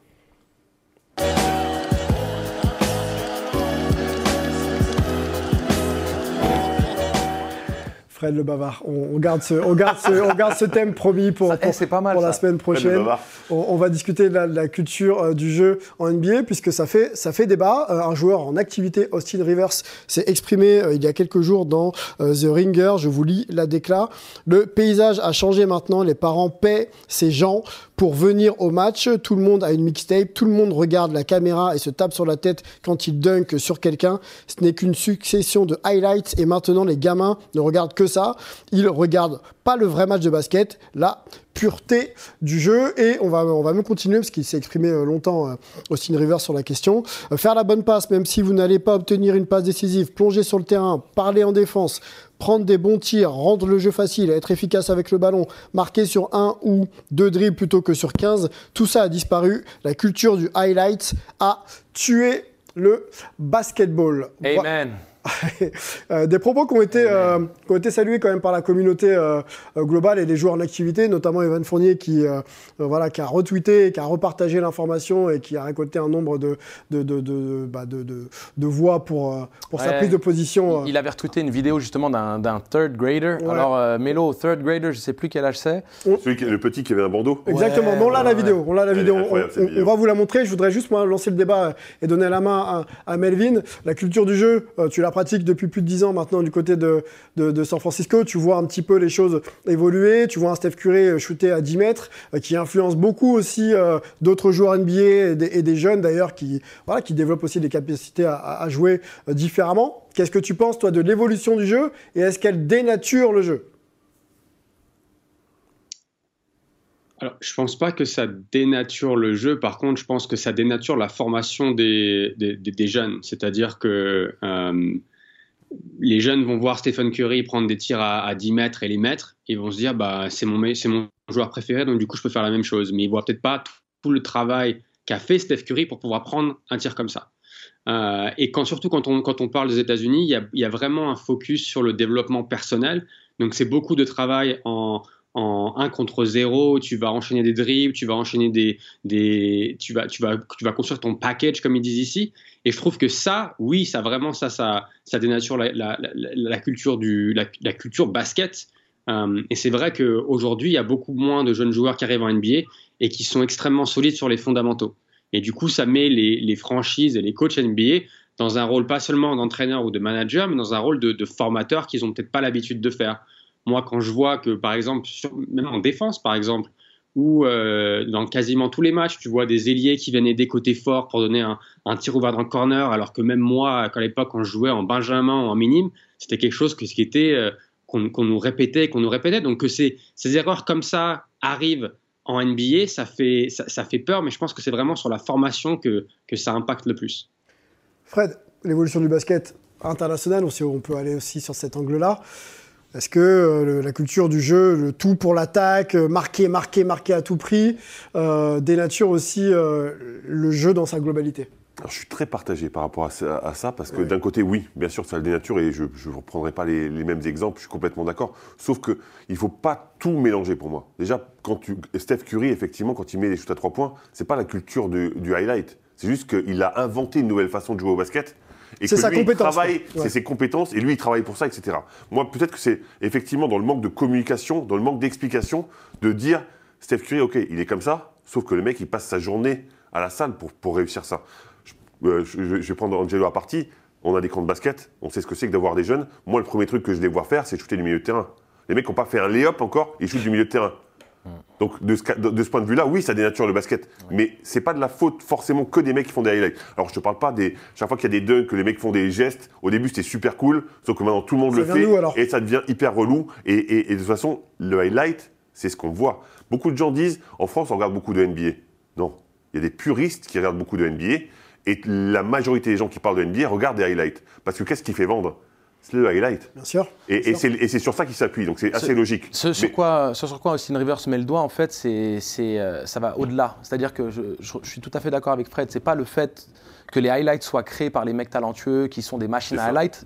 Fred le bavard. On, on garde ce, on garde ce, on garde ce thème promis pour, Ça, eh, pour, c'est pas mal, pour la semaine prochaine. On, on va discuter de la, de la culture euh, du jeu en NBA puisque ça fait, ça fait débat. Euh, un joueur en activité, Austin Rivers, s'est exprimé euh, il y a quelques jours dans euh, The Ringer. Je vous lis la décla. Le paysage a changé maintenant. Les parents paient ces gens pour venir au match. Tout le monde a une mixtape. Tout le monde regarde la caméra et se tape sur la tête quand il dunk sur quelqu'un. Ce n'est qu'une succession de highlights et maintenant les gamins ne regardent que ça. Ils regardent pas le vrai match de basket, la pureté du jeu. Et on va, on va même continuer parce qu'il s'est exprimé euh, longtemps, euh, Austin Rivers, sur la question. Euh, faire la bonne passe, même si vous n'allez pas obtenir une passe décisive, plonger sur le terrain, parler en défense, prendre des bons tirs, rendre le jeu facile, être efficace avec le ballon, marquer sur un ou deux dribbles plutôt que sur 15, tout ça a disparu. La culture du highlight a tué le basketball. Amen. Euh, des propos qui ont, été, euh, qui ont été salués quand même par la communauté euh, globale et des joueurs en activité, notamment Evan Fournier qui, euh, voilà, qui a retweeté, qui a repartagé l'information et qui a récolté un nombre de, de, de, de, bah, de, de- de voix pour, sa prise de position. euh. Il avait retweeté une vidéo justement d'un third grader. Ouais. Alors, euh, Melo, third grader, je sais plus quel âge c'est. Celui qui, le petit qui avait un bandeau. Exactement, Ouais, on l'a la vidéo. On l'a la est vidéo. On, va vous la montrer. Je voudrais juste moi lancer le débat et donner la main à, à Melvin. La culture du jeu, tu la pratiques depuis plus de 10 ans maintenant du côté de, San Francisco. Tu vois un petit peu les choses évoluer. Tu vois un Steph Curry euh, shooter à 10 mètres, euh, qui influence beaucoup aussi euh, d'autres joueurs NBA et des, jeunes d'ailleurs qui, développent aussi des capacités à, à- jouer différemment. Qu'est-ce que tu penses toi de l'évolution du jeu et est-ce qu'elle dénature le jeu? Alors, je pense pas que ça dénature le jeu. Par contre, je pense que ça dénature la formation des, des, jeunes. C'est-à-dire que euh, les jeunes vont voir Stephen Curry prendre des tirs à, à 10 mètres et les mettre. Ils vont se dire, bah, c'est mon, mon joueur préféré, donc du coup, je peux faire la même chose. Mais ils voient peut-être pas tout le travail qu'a fait Steph Curry pour pouvoir prendre un tir comme ça. Euh, et quand, surtout quand on, quand on parle des États-Unis, il y y a vraiment un focus sur le développement personnel. Donc, c'est beaucoup de travail en, en 1 contre 0, tu vas enchaîner des dribbles, tu vas enchaîner des, des tu vas tu vas tu vas construire ton package comme ils disent ici et je trouve que ça oui, ça vraiment ça ça ça dénature la, la, culture du la, la culture basket Euh, et c'est vrai qu'aujourd'hui, il y a beaucoup moins de jeunes joueurs qui arrivent en NBA et qui sont extrêmement solides sur les fondamentaux. Et du coup, ça met les, les franchises et les coachs NBA dans un rôle pas seulement d'entraîneur ou de manager, mais dans un rôle de, de formateur qu'ils n'ont peut-être pas l'habitude de faire. Moi, quand je vois que, par exemple, même en défense, par exemple, ou euh, dans quasiment tous les matchs, tu vois des ailiers qui viennent aider côté fort pour donner un, un tir ouvert dans le corner, alors que même moi, à l'époque, quand je jouais en benjamin ou en minime, c'était quelque chose qui était euh, qu'on nous répétait, qu'on nous répétait. Donc que ces, erreurs comme ça arrivent en NBA, ça fait, ça, fait peur, mais je pense que c'est vraiment sur la formation que, que ça impacte le plus. Fred, l'évolution du basket international, on peut aller aussi sur cet angle-là. Est-ce que euh, la culture du jeu, le tout pour l'attaque, euh, marquer, marquer, marquer à tout prix, euh, dénature aussi euh, le jeu dans sa globalité Alors, je suis très partagé par rapport à ça, à ça, parce que d'un côté, oui, bien sûr, ça le dénature et je ne reprendrai pas les, les mêmes exemples, je suis complètement d'accord. Sauf qu'il ne faut pas tout mélanger pour moi. Déjà, quand tu, Steph Curry, effectivement, quand il met les shoots à trois points, c'est pas la culture du, du highlight. C'est juste qu'il a inventé une nouvelle façon de jouer au basket. Et que sa lui, il compétence, travaille. Ouais. c'est ses compétences, et lui, il travaille pour ça, etc. Moi, peut-être que c'est effectivement dans le manque de communication, dans le manque d'explication, de dire Steph Curry, ok, il est comme ça, sauf que le mec, il passe sa journée à la salle pour, pour réussir ça. Je, euh, je vais prendre Angelo à partie. On a des camps de basket, on sait ce que c'est que d'avoir des jeunes. Moi, le premier truc que je les vois faire, c'est shooter du milieu de terrain. Les mecs n'ont pas fait un lay-up encore, ils shootent du milieu de terrain. Donc, de ce, de- point de vue-là, oui, ça dénature le basket. Mais c'est pas de la faute forcément que des mecs qui font des highlights. Alors, je te parle pas des. Chaque fois qu'il y a des dunks, que les mecs font des gestes, au début c'était super cool, sauf que maintenant tout le monde Ça le fait. alors et ça devient hyper relou. Et, et- et de toute façon, le highlight, c'est ce qu'on voit. Beaucoup de gens disent en France, on regarde beaucoup de NBA. Non. Il y a des puristes qui regardent beaucoup de NBA. Et la majorité des gens qui parlent de NBA regardent des highlights. Parce que qu'est-ce qui fait vendre? C'est le highlight. Bien sûr. Et, Bien et sûr. c'est et c'est sur ça qu'ils s'appuient. Donc c'est assez logique. Ce sur, Mais- quoi, ce sur quoi Austin Rivers met le doigt, en fait, c'est, euh, ça va au-delà. C'est-à-dire que je, je- je suis tout à fait d'accord avec Fred. C'est pas le fait que les highlights soient créés par les mecs talentueux qui sont des machines à highlights,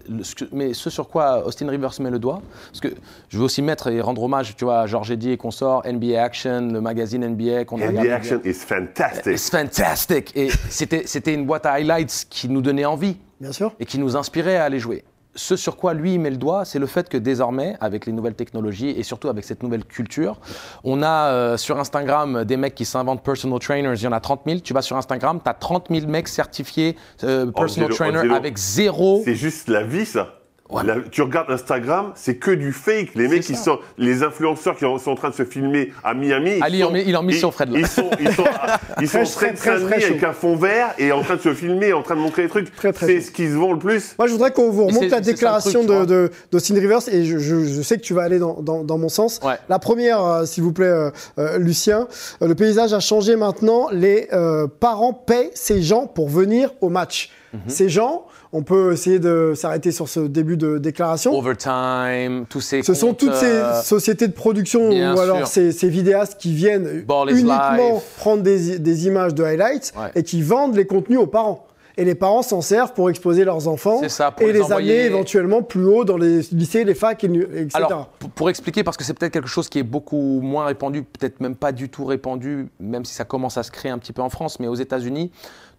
mais ce sur quoi Austin Rivers met le doigt. Parce que je veux aussi mettre et rendre hommage, tu vois, à Georges Eddy et consorts, NBA Action, le magazine NBA qu'on a NBA regardé Action is fantastic. It's fantastic. Et c'était, c'était une boîte à highlights qui nous donnait envie Bien sûr. et qui nous inspirait à aller jouer. Ce sur quoi lui met le doigt, c'est le fait que désormais, avec les nouvelles technologies et surtout avec cette nouvelle culture, on a euh, sur Instagram des mecs qui s'inventent personal trainers, il y en a 30 000. Tu vas sur Instagram, tu as 30 000 mecs certifiés euh, personal Angelo- trainer avec zéro. C'est juste la vie, ça. Ouais. La- tu regardes Instagram, c'est que du fake. Les mecs, qui sont, les influenceurs qui sont en train de se filmer à Miami. ils Ali, sont- en met- il en mission, Fred, là. Ils sont, ils sont, ils sont Très, de très, très, très avec un fond vert et en train de se filmer, en train de montrer des trucs. Très, très C'est ce qui se vend le plus. Moi, je voudrais qu'on vous remonte la déclaration truc, de, vois. de, d'Austin Rivers et je, je- je sais que tu vas aller dans, dans, dans mon sens. Ouais. La première, euh, s'il vous plaît, euh, euh, Lucien, euh, le paysage a changé maintenant. Les euh, parents paient ces gens pour venir au match. Mhm. Ces gens, on peut essayer de s'arrêter sur ce début de déclaration. Overtime, tous ces. Ce sont toutes euh, ces sociétés de production bien ou alors ces, ces vidéastes qui viennent uniquement life. prendre des, des images de highlights Ouais. et qui vendent les contenus aux parents. Et les parents s'en servent pour exposer leurs enfants ça, et les les, envoyer- amener éventuellement plus haut dans les lycées, les facs, et, etc. Alors, pour expliquer, parce que c'est peut-être quelque chose qui est beaucoup moins répandu, peut-être même pas du tout répandu, même si ça commence à se créer un petit peu en France, mais aux États-Unis,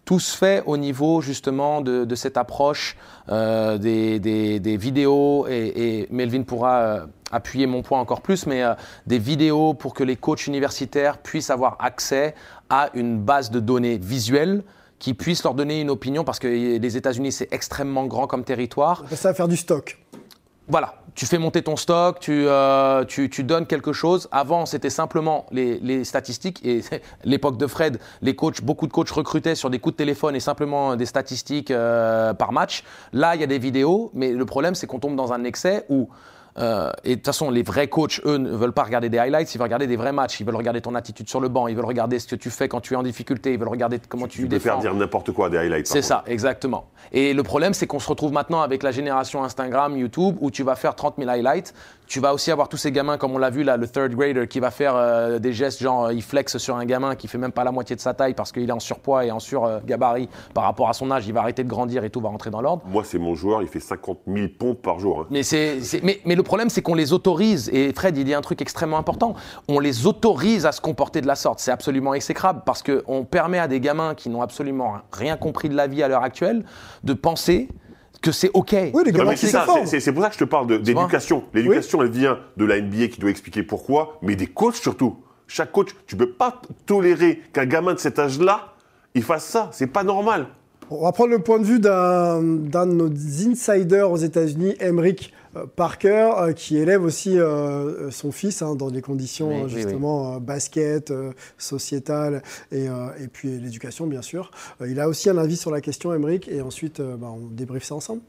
tout se fait au niveau justement de, de cette approche euh, des, des- des vidéos, et, et Melvin pourra euh, appuyer mon point encore plus, mais euh, des vidéos pour que les coachs universitaires puissent avoir accès à une base de données visuelle qui puisse leur donner une opinion, parce que les États-Unis, c'est extrêmement grand comme territoire. ça va faire du stock. Voilà, tu fais monter ton stock, tu, euh, tu, tu donnes quelque chose. Avant, c'était simplement les, les statistiques. Et l'époque de Fred, les coachs, beaucoup de coachs recrutaient sur des coups de téléphone et simplement des statistiques euh, par match. Là, il y a des vidéos, mais le problème, c'est qu'on tombe dans un excès où. Euh, et de toute façon, les vrais coachs, eux, ne veulent pas regarder des highlights, ils veulent regarder des vrais matchs. Ils veulent regarder ton attitude sur le banc, ils veulent regarder ce que tu fais quand tu es en difficulté, ils veulent regarder comment tu, Tu peux défends. faire dire n'importe quoi des highlights. C'est ça, exactement. Et le problème, c'est qu'on se retrouve maintenant avec la génération Instagram, YouTube, où tu vas faire 30 000 highlights. Tu vas aussi avoir tous ces gamins, comme on l'a vu là, le third grader, qui va faire euh, des gestes genre euh, il flex sur un gamin qui fait même pas la moitié de sa taille parce qu'il est en surpoids et en surgabarit par rapport à son âge. Il va arrêter de grandir et tout va rentrer dans l'ordre. Moi, c'est mon joueur, il fait 50 000 pompes par jour. hein. Mais, c'est, c'est- mais, mais le problème, c'est qu'on les autorise. Et Fred, il dit un truc extrêmement important. On les autorise à se comporter de la sorte. C'est absolument exécrable parce qu'on permet à des gamins qui n'ont absolument rien compris de la vie à l'heure actuelle de penser que c'est OK. Oui, les gamins c'est c'est- c'est c'est pour ça que je te parle de- vois d'éducation. L'éducation, elle vient de la NBA qui doit expliquer pourquoi, mais des coachs surtout. Chaque coach, tu peux pas tolérer qu'un gamin de cet âge-là, il fasse ça. C'est pas normal. On va prendre le point de vue d'un d'un de nos insiders aux États-Unis, Emric Parker, euh, qui élève aussi euh, euh, son fils hein, dans des conditions Oui, euh, oui, justement euh, basket, euh, sociétale et, euh, et puis l'éducation bien sûr. Euh, il a aussi un avis sur la question, Emric, et ensuite euh, bah, on débriefe ça ensemble.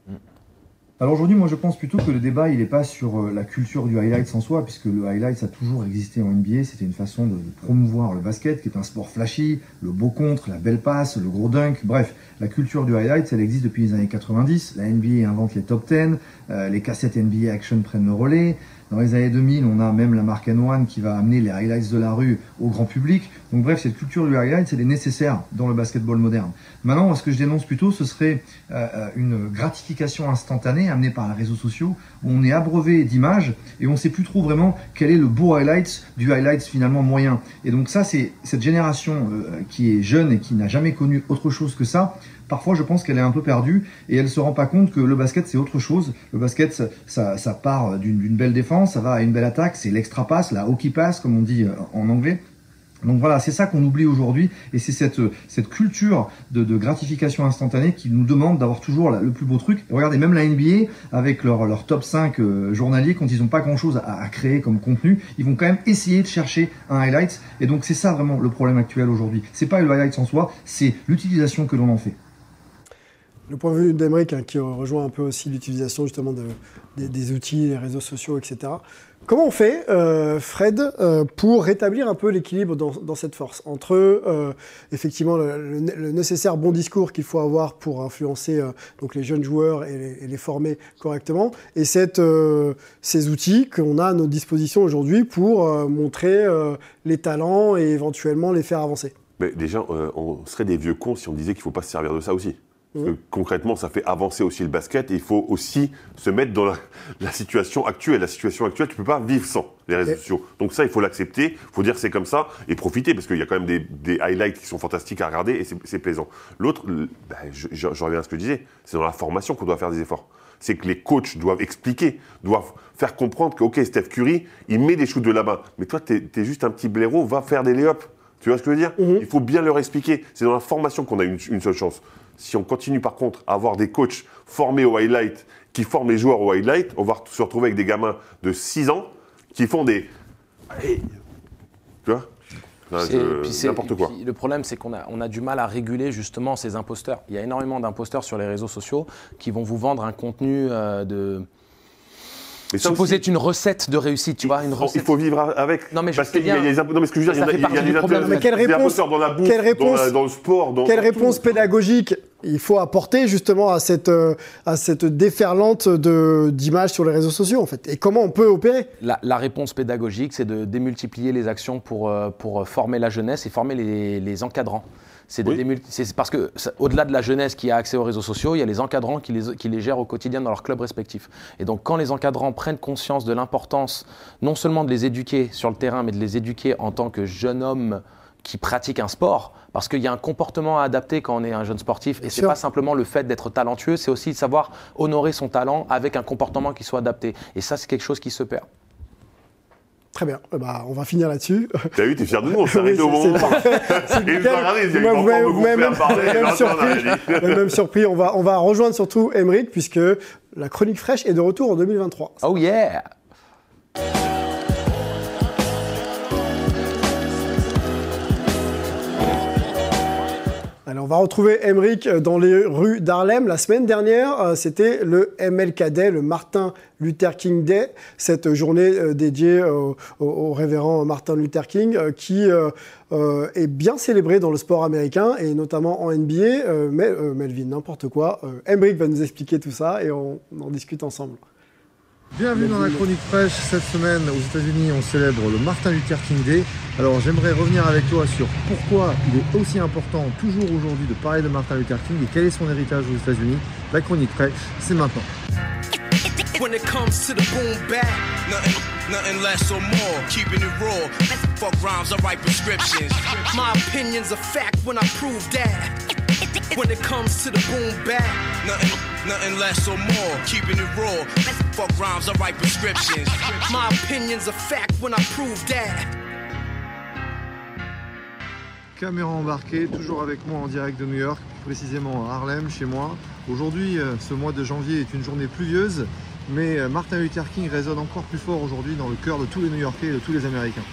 Alors aujourd'hui, moi je pense plutôt que le débat il n'est pas sur euh, la culture du highlight en soi, puisque le highlight a toujours existé en NBA. C'était une façon de promouvoir le basket, qui est un sport flashy, le beau contre, la belle passe, le gros dunk. Bref, la culture du highlight, elle existe depuis les années 90. La NBA invente les top 10, euh, les cassettes NBA Action prennent le relais. Dans les années 2000, on a même la marque N1 qui va amener les highlights de la rue au grand public. Donc bref, cette culture du highlight, elle est nécessaire dans le basketball moderne. Maintenant, ce que je dénonce plutôt, ce serait euh, euh, une gratification instantanée amenée par les réseaux sociaux, où on est abreuvé d'images et on ne sait plus trop vraiment quel est le beau highlight du highlight finalement moyen. Et donc ça, c'est cette génération euh, qui est jeune et qui n'a jamais connu autre chose que ça. Parfois, je pense qu'elle est un peu perdue et elle se rend pas compte que le basket c'est autre chose. Le basket, ça, part d'une belle défense, ça va à une belle attaque, c'est l'extra passe, la hockey pass comme on dit euh, en anglais. Donc voilà, c'est ça qu'on oublie aujourd'hui, et c'est cette, cette culture de, gratification instantanée qui nous demande d'avoir toujours le plus beau truc. Regardez, même la NBA, avec leur, leur top 5 euh, journalier, quand ils n'ont pas grand-chose à, à créer comme contenu, ils vont quand même essayer de chercher un highlight. Et donc c'est ça vraiment le problème actuel aujourd'hui. C'est pas le highlight en soi, c'est l'utilisation que l'on en fait. Le point de vue d'Emeric, hein, qui rejoint un peu aussi l'utilisation justement de- des, outils, les réseaux sociaux, etc. Comment on fait, euh, Fred, euh, pour rétablir un peu l'équilibre dans, cette force entre euh, effectivement le, nécessaire bon discours qu'il faut avoir pour influencer donc les jeunes joueurs et les, former correctement, et cette, ces outils qu'on a à notre disposition aujourd'hui pour montrer les talents et éventuellement les faire avancer? Mais déjà, on serait des vieux cons si on disait qu'il ne faut pas se servir de ça aussi. Parce que concrètement, ça fait avancer aussi le basket et il faut aussi se mettre dans la, la situation actuelle. La situation actuelle, tu ne peux pas vivre sans les réseaux sociaux. Donc ça, il faut l'accepter, il faut dire c'est comme ça et profiter parce qu'il y a quand même des, des highlights qui sont fantastiques à regarder et c'est plaisant. L'autre, bah, je, je- je reviens à ce que je disais, c'est dans la formation qu'on doit faire des efforts. c'est que les coachs doivent expliquer, doivent faire comprendre que, ok, Steph Curry, il met des shoots de là-bas, mais toi, tu es, juste un petit blaireau, va faire des lay-ups. Tu vois ce que je veux dire? Mhm. Il faut bien leur expliquer. C'est dans la formation qu'on a une, une seule chance. Si on continue par contre à avoir des coachs formés au highlight, qui forment les joueurs au highlight, on va se retrouver avec des gamins de 6 ans qui font des. Allez. Tu vois? N'importe quoi. puis le problème, c'est qu'on a, on a du mal à réguler justement ces imposteurs. Il y a énormément d'imposteurs sur les réseaux sociaux qui vont vous vendre un contenu euh, de. Mais ça supposé aussi, une recette de réussite, tu vois, une il recette. faut vivre avec. Non, mais je parce sais qu'il y a bien. des imp- Non, mais ce que je veux dire, Ça il y a, il y a des problème. Mais quelle réponse- dans la bouffe, quelle dans, réponse- la- dans le sport, dans Quelle dans réponse tout. pédagogique il faut apporter justement à cette, euh, à cette déferlante de- d'images sur les réseaux sociaux en fait? Et comment on peut opérer? La, la réponse pédagogique, c'est de démultiplier les actions pour, euh, pour former la jeunesse et former les, les encadrants. C'est Oui. parce que au-delà de la jeunesse qui a accès aux réseaux sociaux, il y a les encadrants qui les, qui les gèrent au quotidien dans leurs clubs respectifs. Et donc quand les encadrants prennent conscience de l'importance non seulement de les éduquer sur le terrain, mais de les éduquer en tant que jeune homme qui pratique un sport, parce qu'il y a un comportement à adapter quand on est un jeune sportif, et c'est pas simplement le fait d'être talentueux, c'est aussi de savoir honorer son talent avec un comportement qui soit adapté. Et ça, c'est quelque chose qui se perd. Très bien, Eh ben, on va finir là-dessus. T'as vu, t'es fier de nous, on s'est Oui, arrêté au bon c'est moment. Et il a il Vous il va m'avez- encore me vous gonfler m'avez à parler, même a surpris. même surpris. On va, on va rejoindre surtout Emeric puisque la chronique fraîche est de retour en 2023. Oh yeah on va retrouver Emeric dans les rues d'Harlem. La semaine dernière, euh, c'était le MLK Day, le Martin Luther King Day, cette journée euh, dédiée au, révérend Martin Luther King, euh, qui euh, euh, est bien célébrée dans le sport américain et notamment en NBA. Euh, mais, euh, Melvin, n'importe quoi. Euh, Emeric va nous expliquer tout ça et on en discute ensemble. Bienvenue dans la chronique fraîche. Cette semaine, aux États-Unis, on célèbre le Martin Luther King Day. Alors, j'aimerais revenir avec toi sur pourquoi il est aussi important, toujours aujourd'hui, de parler de Martin Luther King et quel est son héritage aux États-Unis. La chronique fraîche, c'est maintenant. When it comes to the boom bap, nothing, nothing less or more. Keeping it raw. Fuck rhymes, I write prescriptions. My opinion's a fact when I prove that. Caméra embarquée, toujours avec moi en direct de New York, précisément à Harlem, chez moi. Aujourd'hui, euh, ce mois de janvier est une journée pluvieuse, mais euh, Martin Luther King résonne encore plus fort aujourd'hui dans le cœur de tous les New-Yorkais et de tous les Américains.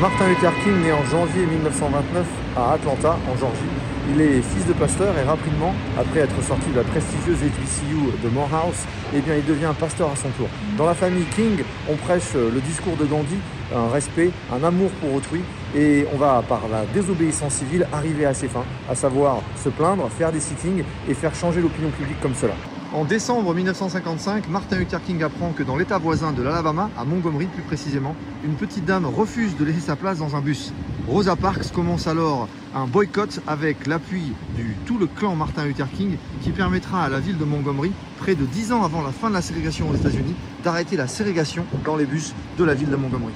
Martin Luther King né en janvier 1929 à Atlanta, en Georgie. Il est fils de pasteur et rapidement, après être sorti de la prestigieuse HBCU de Morehouse, eh il devient pasteur à son tour. Dans la famille King, on prêche le discours de Gandhi, un respect, un amour pour autrui, et on va, par la désobéissance civile, arriver à ses fins, à savoir se plaindre, faire des sittings et faire changer l'opinion publique comme cela. En décembre 1955, Martin Luther King apprend que dans l'état voisin de l'Alabama, à Montgomery plus précisément, une petite dame refuse de laisser sa place dans un bus. Rosa Parks commence alors un boycott avec l'appui du tout le clan Martin Luther King qui permettra à la ville de Montgomery, près de 10 ans avant la fin de la ségrégation aux États-Unis, d'arrêter la ségrégation dans les bus de la ville de Montgomery.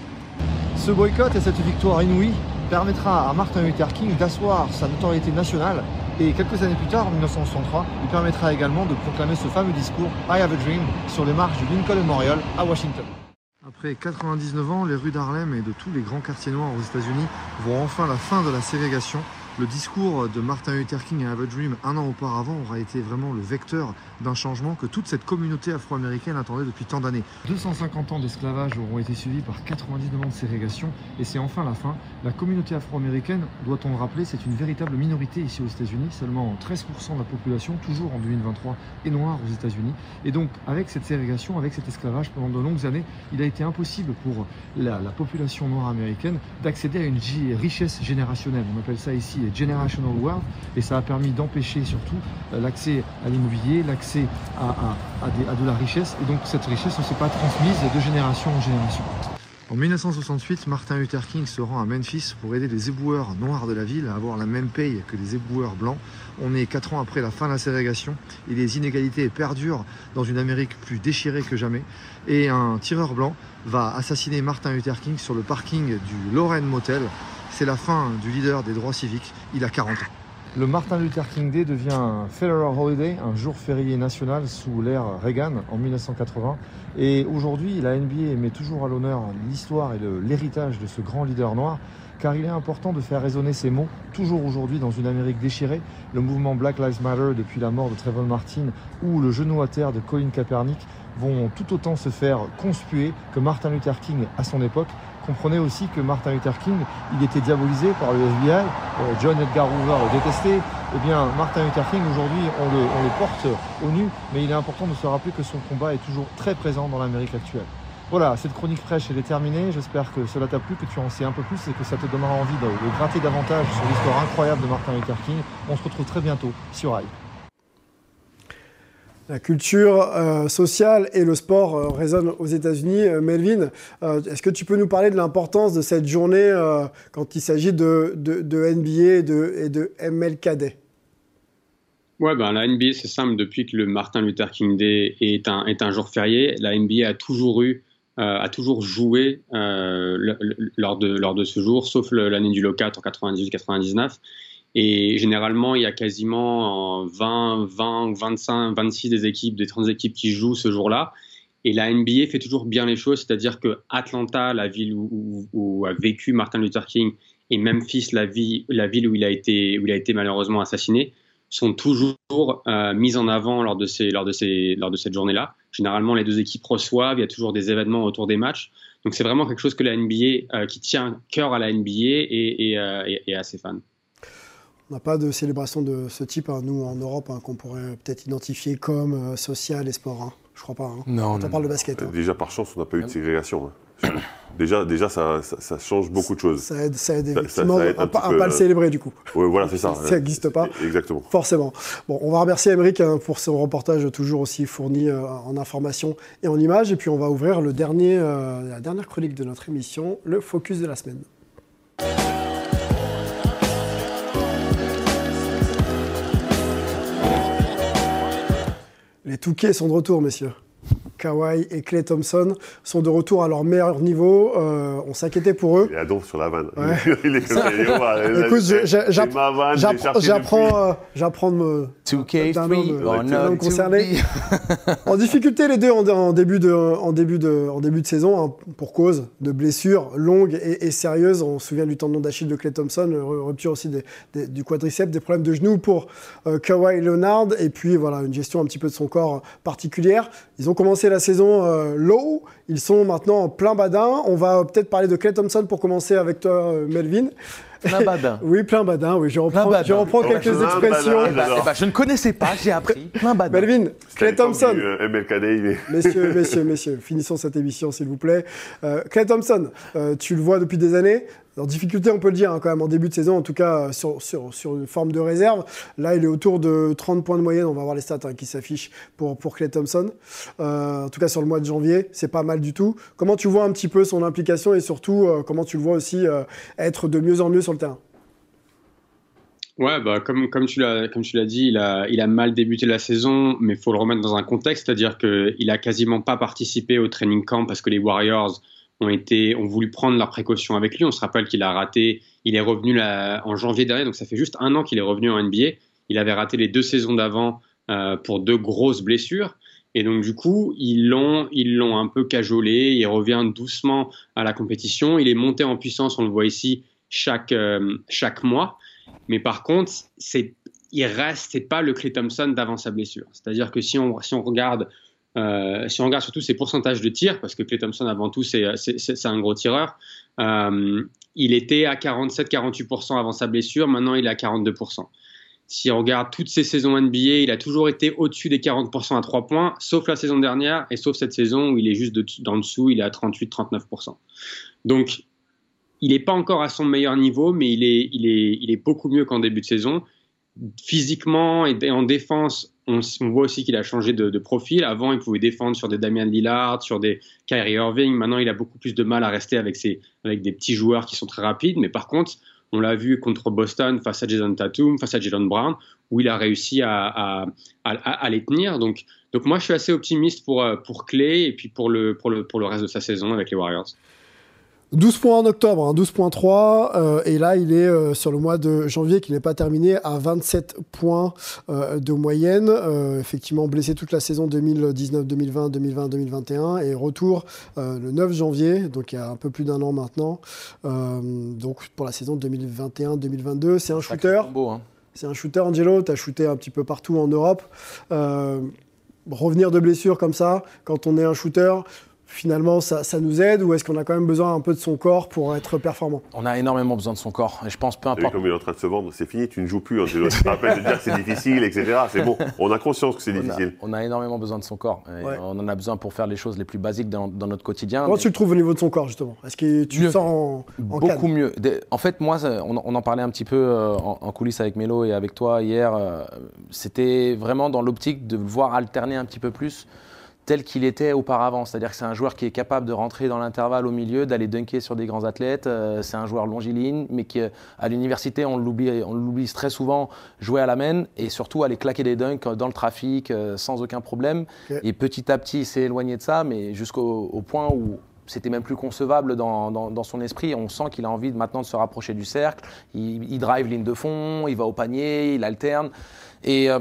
Ce boycott et cette victoire inouïe permettra à Martin Luther King d'asseoir sa notoriété nationale et quelques années plus tard, en 1963, il permettra également de proclamer ce fameux discours I Have a Dream sur les marches du Lincoln Memorial à Washington. Après 99 ans, les rues d'Harlem et de tous les grands quartiers noirs aux États-Unis voient enfin la fin de la ségrégation. Le discours de Martin Luther King à Have a Dream un an auparavant aura été vraiment le vecteur d'un changement que toute cette communauté afro-américaine attendait depuis tant d'années. 250 ans d'esclavage auront été suivis par 99 ans de ségrégation et c'est enfin la fin. La communauté afro-américaine, doit-on le rappeler, c'est une véritable minorité ici aux États-Unis. Seulement 13% de la population, toujours en 2023, est noire aux États-Unis. Et donc, avec cette ségrégation, avec cet esclavage pendant de longues années, il a été impossible pour la, la population noire américaine d'accéder à une richesse générationnelle. On appelle ça ici generational wealth et ça a permis d'empêcher surtout euh, l'accès à l'immobilier, l'accès à, à- à des- de la richesse. Et donc, cette richesse ne s'est pas transmise de génération en génération. En 1968, Martin Luther King se rend à Memphis pour aider les éboueurs noirs de la ville à avoir la même paye que les éboueurs blancs. On est quatre ans après la fin de la ségrégation et les inégalités perdurent dans une Amérique plus déchirée que jamais. Et un tireur blanc va assassiner Martin Luther King sur le parking du Lorraine Motel. C'est la fin du leader des droits civiques. Il a 40 ans. Le Martin Luther King Day devient un Federal Holiday, un jour férié national sous l'ère Reagan en 1980. Et aujourd'hui, la NBA met toujours à l'honneur l'histoire et l'héritage de ce grand leader noir car il est important de faire résonner ces mots, toujours aujourd'hui dans une Amérique déchirée, le mouvement Black Lives Matter depuis la mort de Trayvon Martin ou le genou à terre de Colin Kaepernick vont tout autant se faire conspuer que Martin Luther King à son époque. Comprenez aussi que Martin Luther King, il était diabolisé par le FBI, euh, John Edgar Hoover le détestait. Eh bien, Martin Luther King, aujourd'hui, on le, porte au nu, mais il est important de se rappeler que son combat est toujours très présent dans l'Amérique actuelle. Voilà, cette chronique fraîche, elle est terminée. J'espère que cela t'a plu, que tu en sais un peu plus et que ça te donnera envie de, de gratter davantage sur l'histoire incroyable de Martin Luther King. On se retrouve très bientôt sur AI. La culture euh, sociale et le sport euh, résonnent aux États-Unis. Euh, Melvin, est-ce que tu peux nous parler de l'importance de cette journée quand il s'agit de, NBA et de, et de MLKD Ouais, ben la NBA, c'est simple. Depuis que le Martin Luther King Day est un, jour férié, la NBA a toujours joué lors, de, ce jour, sauf l'année du locat en 98-99. Et généralement, il y a quasiment euh, 20, 20, 25, 26 des équipes, des 30 équipes qui jouent ce jour-là. Et la NBA fait toujours bien les choses, c'est-à-dire que Atlanta, la ville où, a vécu Martin Luther King, et Memphis, la, ville où il a été, où il a été malheureusement assassiné, sont toujours euh, mises en avant lors de, cette journée-là. Généralement, les deux équipes reçoivent, il y a toujours des événements autour des matchs. Donc c'est vraiment quelque chose que la NBA, euh, qui tient cœur à la NBA euh, et à ses fans. On n'a pas de célébration de ce type, hein, nous, en Europe, hein, qu'on pourrait peut-être identifier comme euh, social et sport. hein. Je crois pas. hein. Non, Quand non, on parle de basket. hein. Déjà, par chance, on n'a pas eu de ségrégation. hein. déjà, déjà ça, ça, ça change beaucoup de choses. Ça aide, ça aide Ça- ça- effectivement ça aide un à, pas- à pas le euh, célébrer du coup. Ouais, voilà, c'est ça. Ça n'existe pas. Exactement. Forcément. Bon, on va remercier Émeric hein, pour son reportage toujours aussi fourni euh, en informations et en images. Et puis on va ouvrir le dernier, euh, la dernière chronique de notre émission, le focus de la semaine. Les Touquets sont de retour, messieurs. Kawhi et Clay Thompson sont de retour à leur meilleur niveau. Euh, on s'inquiétait pour eux. Il a donc sur la vanne. Ouais. il est Écoute, j'apprends, euh, j'apprends de me. 2K d'un homme, not concerné. en difficulté les deux en, en début de, en, début de, en début de saison, hein, pour cause de blessures longues et, et sérieuses. On se souvient du tendon d'Achille de Clay Thompson, re- rupture aussi des- des- du quadriceps, des problèmes de genoux pour euh, Kawhi Leonard, et puis voilà, une gestion un petit peu de son corps particulière. Ils ont commencé la saison euh, low, ils sont maintenant en plein badin. On va peut-être parler de Clay Thompson pour commencer avec toi, euh, Melvin. Plein badin. Oui, plein badin, oui, je reprends, badin. je reprends quelques badin, expressions. Eh ben, eh ben, je ne connaissais pas, j'ai appris. Plein badin. Melvin, Clay Thompson. du, euh, MLKD, Messieurs, messieurs, messieurs, finissons cette émission, s'il vous plaît. Euh, Clay Thompson, euh, tu le vois depuis des années. En difficulté, on peut le dire, hein, quand même, en début de saison, en tout cas euh, sur, une forme de réserve. Là, il est autour de 30 points de moyenne. On va voir les stats hein, qui s'affichent pour, pour Clay Thompson. Euh, en tout cas, sur le mois de janvier, c'est pas mal du tout. Comment tu vois un petit peu son implication et surtout, euh, comment tu le vois aussi être de mieux en mieux sur le terrain? Ouais, bah, comme, comme tu l'as comme tu l'as dit, il a, il a mal débuté la saison, mais faut le remettre dans un contexte, c'est-à-dire qu'il a quasiment pas participé au training camp parce que les Warriors ont, été, ont voulu prendre leurs précautions avec lui. On se rappelle qu'il a raté, il est revenu en janvier dernier, donc ça fait juste un an qu'il est revenu en NBA. Il avait raté les deux saisons d'avant euh, pour deux grosses blessures. Et donc, du coup, ils l'ont, un peu cajolé. Il revient doucement à la compétition. Il est monté en puissance, on le voit ici, chaque, euh, chaque mois. Mais par contre, il reste, c'est pas le Clay Thompson d'avant sa blessure. C'est-à-dire que si on, si on regarde, euh, si on regarde surtout ses pourcentages de tir, parce que Clay Thompson avant tout c'est, c'est un gros tireur, euh, il était à 47-48% avant sa blessure, maintenant il est à 42%. Si on regarde toutes ses saisons NBA, il a toujours été au-dessus des 40% à 3 points, sauf la saison dernière et sauf cette saison où il est juste de, dessous, il est à 38-39%. Donc il n'est pas encore à son meilleur niveau, mais il est beaucoup mieux qu'en début de saison. Physiquement et en défense, on, voit aussi qu'il a changé de, de profil. Avant, il pouvait défendre sur des Damian Lillard, sur des Kyrie Irving. Maintenant, il a beaucoup plus de mal à rester avec, ses, avec des petits joueurs qui sont très rapides. Mais par contre, on l'a vu contre Boston face à Jason Tatum, face à Jalen Brown, où il a réussi à, à, à, à les tenir. Donc, donc moi, je suis assez optimiste pour, euh, pour Clay et puis pour le, pour, le, pour le reste de sa saison avec les Warriors. 12 points en octobre, hein, 12.3, euh, et là il est euh, sur le mois de janvier qui n'est pas terminé à 27 points euh, de moyenne. Effectivement blessé toute la saison 2019, 2020, 2020, 2021 et retour le 9 janvier, donc il y a un peu plus d'un an maintenant. Donc pour la saison 2021-2022, c'est un shooter. Hein. C'est un shooter, Angelo. Tu as shooté un petit peu partout en Europe. Revenir de blessure comme ça, quand on est un shooter, finalement, ça, ça nous aide ou est-ce qu'on a quand même besoin un peu de son corps pour être performant? On a énormément besoin de son corps. Et je pense, peu vu importe. comme il est en train de se vendre, c'est fini, tu ne joues plus, Angelo. Tu te rappelles de dire que c'est difficile, etc. C'est bon, on a conscience que c'est a, difficile. on a énormément besoin de son corps. Ouais. On en a besoin pour faire les choses les plus basiques dans, dans notre quotidien. Comment Mais tu le trouves au niveau de son corps, justement? Est-ce que tu Mieux. le sens en, en Beaucoup canne mieux. En fait, moi, on, on en parlait un petit peu euh, en, en coulisses avec Mélo et avec toi hier. euh, C'était vraiment dans l'optique de le voir alterner un petit peu plus tel qu'il était auparavant. C'est-à-dire que c'est un joueur qui est capable de rentrer dans l'intervalle au milieu, d'aller dunker sur des grands athlètes. Euh, c'est un joueur longiligne, mais qui, euh, à l'université, on l'oublie on l'oublie très souvent, jouer à la main et surtout aller claquer des dunks dans le trafic euh, sans aucun problème. Et petit à petit, il s'est éloigné de ça, mais jusqu'au au point où c'était même plus concevable dans, dans- dans son esprit. On sent qu'il a envie de, maintenant de se rapprocher du cercle. Il, il drive ligne de fond, il va au panier, il alterne. Et euh,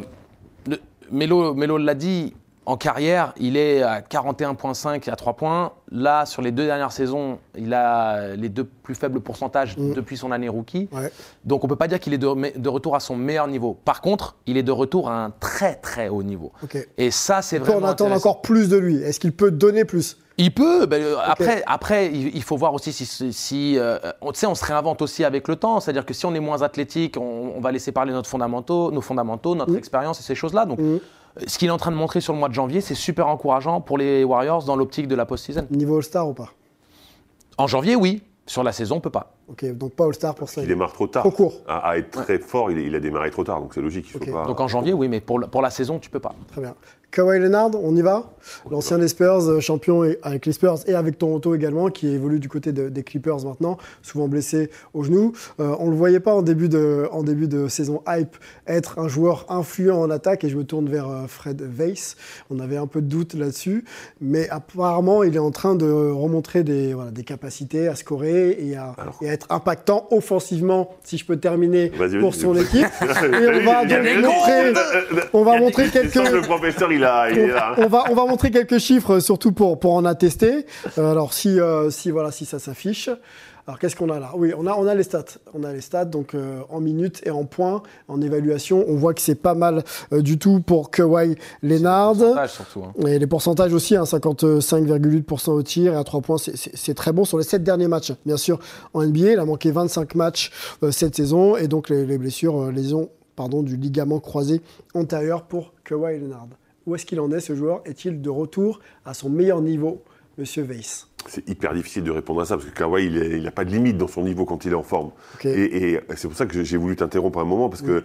Melo, Melo l'a dit, en carrière, il est à 41,5 à 3 points. Là, sur les deux dernières saisons, il a les deux plus faibles pourcentages depuis son année rookie. Ouais. Donc on ne peut pas dire qu'il est de, de retour à son meilleur niveau. Par contre, il est de retour à un très très haut niveau. Et ça, c'est On vraiment en attendre intéressant. encore plus de lui. Est-ce qu'il peut donner plus? Il peut. ben, euh, après, après, il faut voir aussi si, si- si, euh, on, tu sais, on se réinvente aussi avec le temps. C'est-à-dire que si on est moins athlétique, on, on va laisser parler notre fondamentaux, nos fondamentaux, notre expérience et ces choses-là. Donc, euh, ce qu'il est en train de montrer sur le mois de janvier, c'est super encourageant pour les Warriors dans l'optique de la post-season. Niveau All-Star ou pas? En janvier, oui. Sur la saison, on peut pas. Ok, donc pas All-Star pour ça. Il démarre trop tard. Trop court. À, à être très fort, il, il a démarré trop tard, donc c'est logique. Il faut Ok. pas... Donc en janvier, oui, mais pour, la- pour la saison, tu peux pas. Très bien. Kawhi Leonard, on y va L'ancien des Spurs, euh, champion avec les Spurs et avec Toronto également, qui évolue du côté de- des Clippers maintenant, souvent blessé au genou. Euh, on ne le voyait pas en début, de, en début de saison hype être un joueur influent en attaque, et je me tourne vers euh, Fred Weiss. On avait un peu de doute là-dessus, mais apparemment, il est en train de remontrer des, voilà, des capacités à scorer et à, et à être impactant offensivement, si je peux terminer, pour son équipe. Et on va donc montrer, on va quelques... Le professeur, il, a, il est là. On va, on va montrer quelques chiffres, surtout pour, pour en attester. Euh, alors, si, euh, si, voilà, si ça s'affiche. Alors, qu'est-ce qu'on a là? Oui, on a, on a les stats. On a les stats, donc euh, en minutes et en points, en évaluation. On voit que c'est pas mal euh, du tout pour Kawhi Leonard. Surtout. hein. Et les pourcentages aussi, hein, 55,8% au tir et à 3 points, c'est- très bon sur les 7 derniers matchs. Bien sûr, en NBA, il a manqué 25 matchs euh, cette saison et donc les, les blessures, euh, lésions pardon, du ligament croisé antérieur pour Kawhi Leonard. Où est-ce qu'il en est ce joueur? Est-il de retour à son meilleur niveau, Monsieur Weiss? C'est hyper difficile de répondre à ça parce que Kawhi, il n'a pas de limite dans son niveau quand il est en forme. Et, et c'est pour ça que j'ai voulu t'interrompre un moment parce que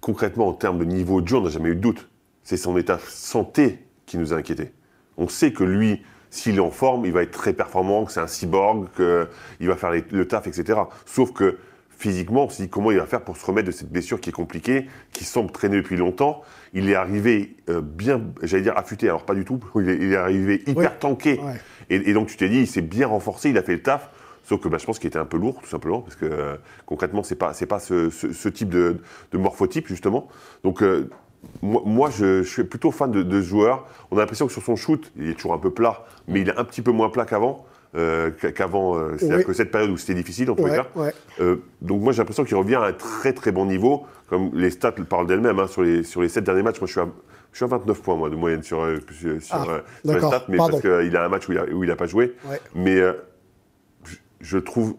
concrètement, en termes de niveau de jeu, on n'a jamais eu de doute. C'est son état de santé qui nous a inquiétés. On sait que lui, s'il est en forme, il va être très performant, que c'est un cyborg, qu'il va faire les- le taf, etc. Sauf que physiquement, on se dit comment il va faire pour se remettre de cette blessure qui est compliquée, qui semble traîner depuis longtemps. Il est arrivé euh, bien, j'allais dire affûté, alors pas du tout, il est, il est arrivé hyper tanké. Ouais. Et, et donc tu t'es dit, il s'est bien renforcé, il a fait le taf. Sauf que bah, je pense qu'il était un peu lourd, tout simplement, parce que euh, concrètement, c'est pas, c'est pas ce, ce- ce type de, de morphotype, justement. Donc, euh, moi, moi, je, je suis plutôt fan de, de ce joueur. On a l'impression que sur son shoot, il est toujours un peu plat, mais il est un petit peu moins plat qu'avant. Euh, qu'a- qu'avant, euh, c'est-à-dire Oui. que cette période où c'était difficile, en tous les Ouais. Euh, donc moi j'ai l'impression qu'il revient à un très très bon niveau, comme les stats parlent d'elles-mêmes. hein, sur, les, sur les 7 derniers matchs, moi je suis à, je suis à 29 points moi, de moyenne sur, Ah, sur les stats, mais pardon. parce qu'il a un match où il a, où il a pas joué. Ouais. Mais je, je trouve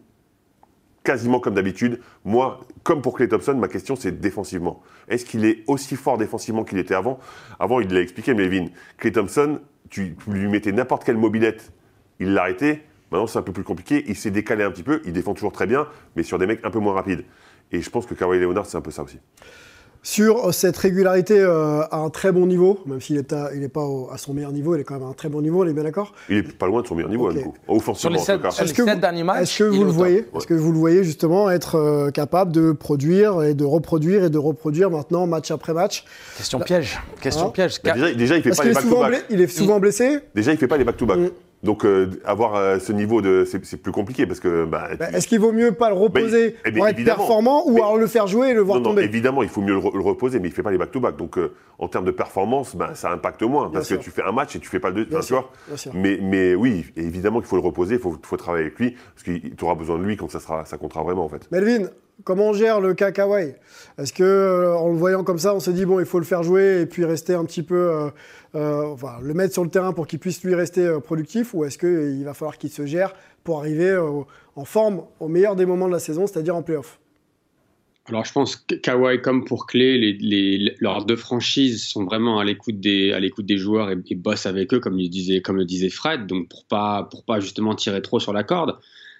quasiment comme d'habitude. Moi, comme pour Clay Thompson, ma question c'est défensivement. Est-ce qu'il est aussi fort défensivement qu'il était avant? Avant, il l'a expliqué, Melvin. Clay Thompson, tu, tu lui mettais n'importe quelle mobilette, il l'arrêtait. Maintenant, c'est un peu plus compliqué. Il s'est décalé un petit peu. Il défend toujours très bien, mais sur des mecs un peu moins rapides. Et je pense que Kawhi Leonard, c'est un peu ça aussi. Sur euh, cette régularité euh, à un très bon niveau, même s'il n'est il est pas au- à son meilleur niveau, il est quand même à un très bon niveau, on est bien d'accord? Il est pas loin de son meilleur niveau, Ok. du coup. Offensivement, Sur les en sept- tout cas. sur les Est-ce que vous- derniers matchs, Est-ce que il est vous au le voyez Ouais. Est-ce que vous le voyez justement être euh, capable de produire et de reproduire et de reproduire maintenant match après match? Question piège. Question Hein piège. Bah, déjà, déjà, il fait Parce pas les est, souvent back-to-back. il est souvent blessé. Déjà, il fait pas les back-to-back. Mm. Donc euh, avoir euh, ce niveau de c'est plus compliqué parce que bah, Bah, Est-ce qu'il vaut mieux pas le reposer eh bien, pour être performant ou alors le faire jouer et le voir non, non, tomber? évidemment, il faut mieux le, re- le reposer, mais il fait pas les back-to-back. Donc, euh, en termes de performance, ben, ça impacte moins parce sûr. que tu fais un match et tu fais pas le deux. Bien enfin, tu sûr, vois. bien sûr. Mais, mais oui, évidemment qu'il faut le reposer, il faut, faut travailler avec lui parce que tu auras besoin de lui quand ça sera, ça comptera vraiment en fait. Melvin, comment on gère le cas Kawhi? Est-ce que euh, en le voyant comme ça, on se dit bon, il faut le faire jouer et puis rester un petit peu, euh, euh, enfin, le mettre sur le terrain pour qu'il puisse lui rester productif, ou est-ce qu'il va falloir qu'il se gère pour arriver en forme au meilleur des moments de la saison, c'est-à-dire en playoff? Alors, je pense que Kawhi, comme pour les- leurs deux franchises sont vraiment à l'écoute des, joueurs et, bossent avec eux, comme le disait, le disait Fred, donc pour pas, pour pas justement tirer trop sur la corde.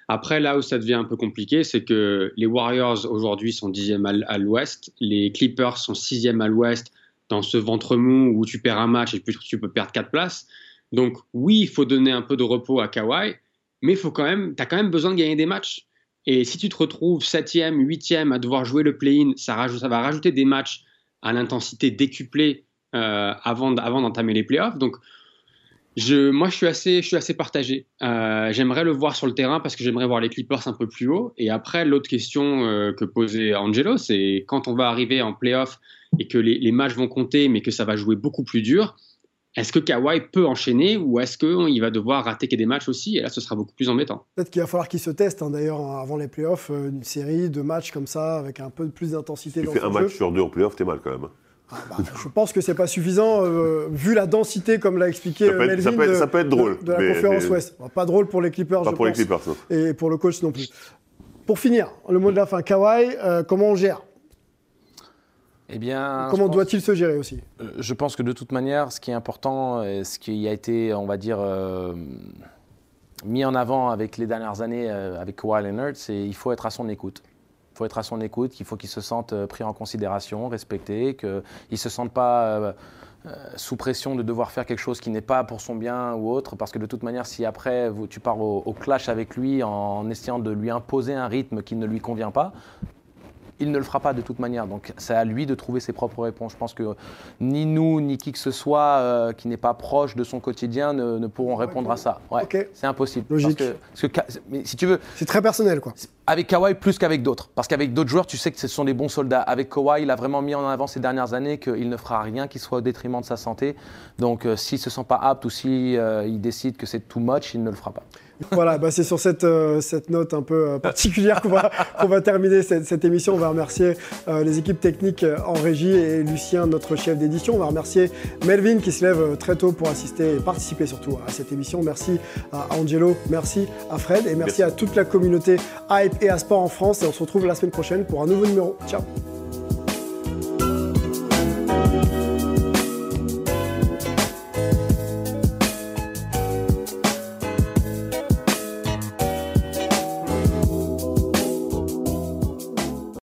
Après, là où ça devient un peu compliqué, c'est que les Warriors aujourd'hui sont dixième à, l'ouest, les Clippers sont sixième à l'ouest dans ce ventre mou où tu perds un match et puis tu peux perdre quatre places. Donc oui, il faut donner un peu de repos à Kawhi, mais faut quand même, t'as quand même besoin de gagner des matchs. Et si tu te retrouves septième, huitième à devoir jouer le play-in, ça, va rajouter des matchs à l'intensité décuplée euh, avant d'entamer les playoffs. Donc, je, moi, je suis assez, je suis assez partagé. Euh, j'aimerais le voir sur le terrain parce que j'aimerais voir les Clippers un peu plus haut. Et après, l'autre question euh, que posait Angelo, c'est quand on va arriver en playoff et que les, les matchs vont compter, mais que ça va jouer beaucoup plus dur. Est-ce que Kawhi peut enchaîner ou est-ce qu'il va devoir rater des matchs aussi? Et là, ce sera beaucoup plus embêtant. Peut-être qu'il va falloir qu'il se teste, hein, d'ailleurs, avant les playoffs, euh, une série de matchs comme ça, avec un peu plus d'intensité Tu dans fais un match sur deux en playoff, t'es mal quand même. Hein. Bah, je pense que c'est pas suffisant, euh, vu la densité, comme l'a expliqué Ça peut euh, être- ça Melvin, peut être- de- ça peut être drôle, de, de la mais- conférence mais- Ouest. Pas drôle pour les Clippers, Pas je pour les. Clippers, non. Et pour le coach non plus. Pour finir, le mot de la fin, Kawhi, euh, comment on gère? Eh bien, Comment doit-il se gérer aussi? Je pense que de toute manière, ce qui est important, et ce qui a été, on va dire, euh, mis en avant avec les dernières années euh, avec Kawhi Leonard, c'est qu'il faut être à son écoute. Il faut être à son écoute, qu'il faut qu'il se sente euh, pris en considération, respecté, qu'il ne se sente pas euh, euh, sous pression de devoir faire quelque chose qui n'est pas pour son bien ou autre, parce que de toute manière, si après tu pars au clash avec lui en essayant de lui imposer un rythme qui ne lui convient pas, il ne le fera pas de toute manière. Donc c'est à lui de trouver ses propres réponses. Je pense que ni nous, ni qui que ce soit euh, qui n'est pas proche de son quotidien ne, ne pourront répondre à ça. Ouais, C'est impossible. Logique. Parce que, parce que Ka- mais si tu veux. C'est très personnel, quoi. Avec Kawhi plus qu'avec d'autres. Parce qu'avec d'autres joueurs, tu sais que ce sont des bons soldats. Avec Kawhi, il a vraiment mis en avant ces dernières années qu'il ne fera rien qui soit au détriment de sa santé. Donc euh, s'il ne se sent pas apte ou s'il il décide que c'est too much, il ne le fera pas. Voilà, bah, c'est sur cette, euh, cette note un peu euh, particulière qu'on va, terminer cette, cette émission. On va remercier euh, les équipes techniques en régie et Lucien, notre chef d'édition. On va remercier Melvin qui se lève très tôt pour assister et participer surtout à cette émission. Merci à Angelo, merci à Fred et merci, Merci. à toute la communauté Hype et à Sport en France. Et on se retrouve la semaine prochaine pour un nouveau numéro. Ciao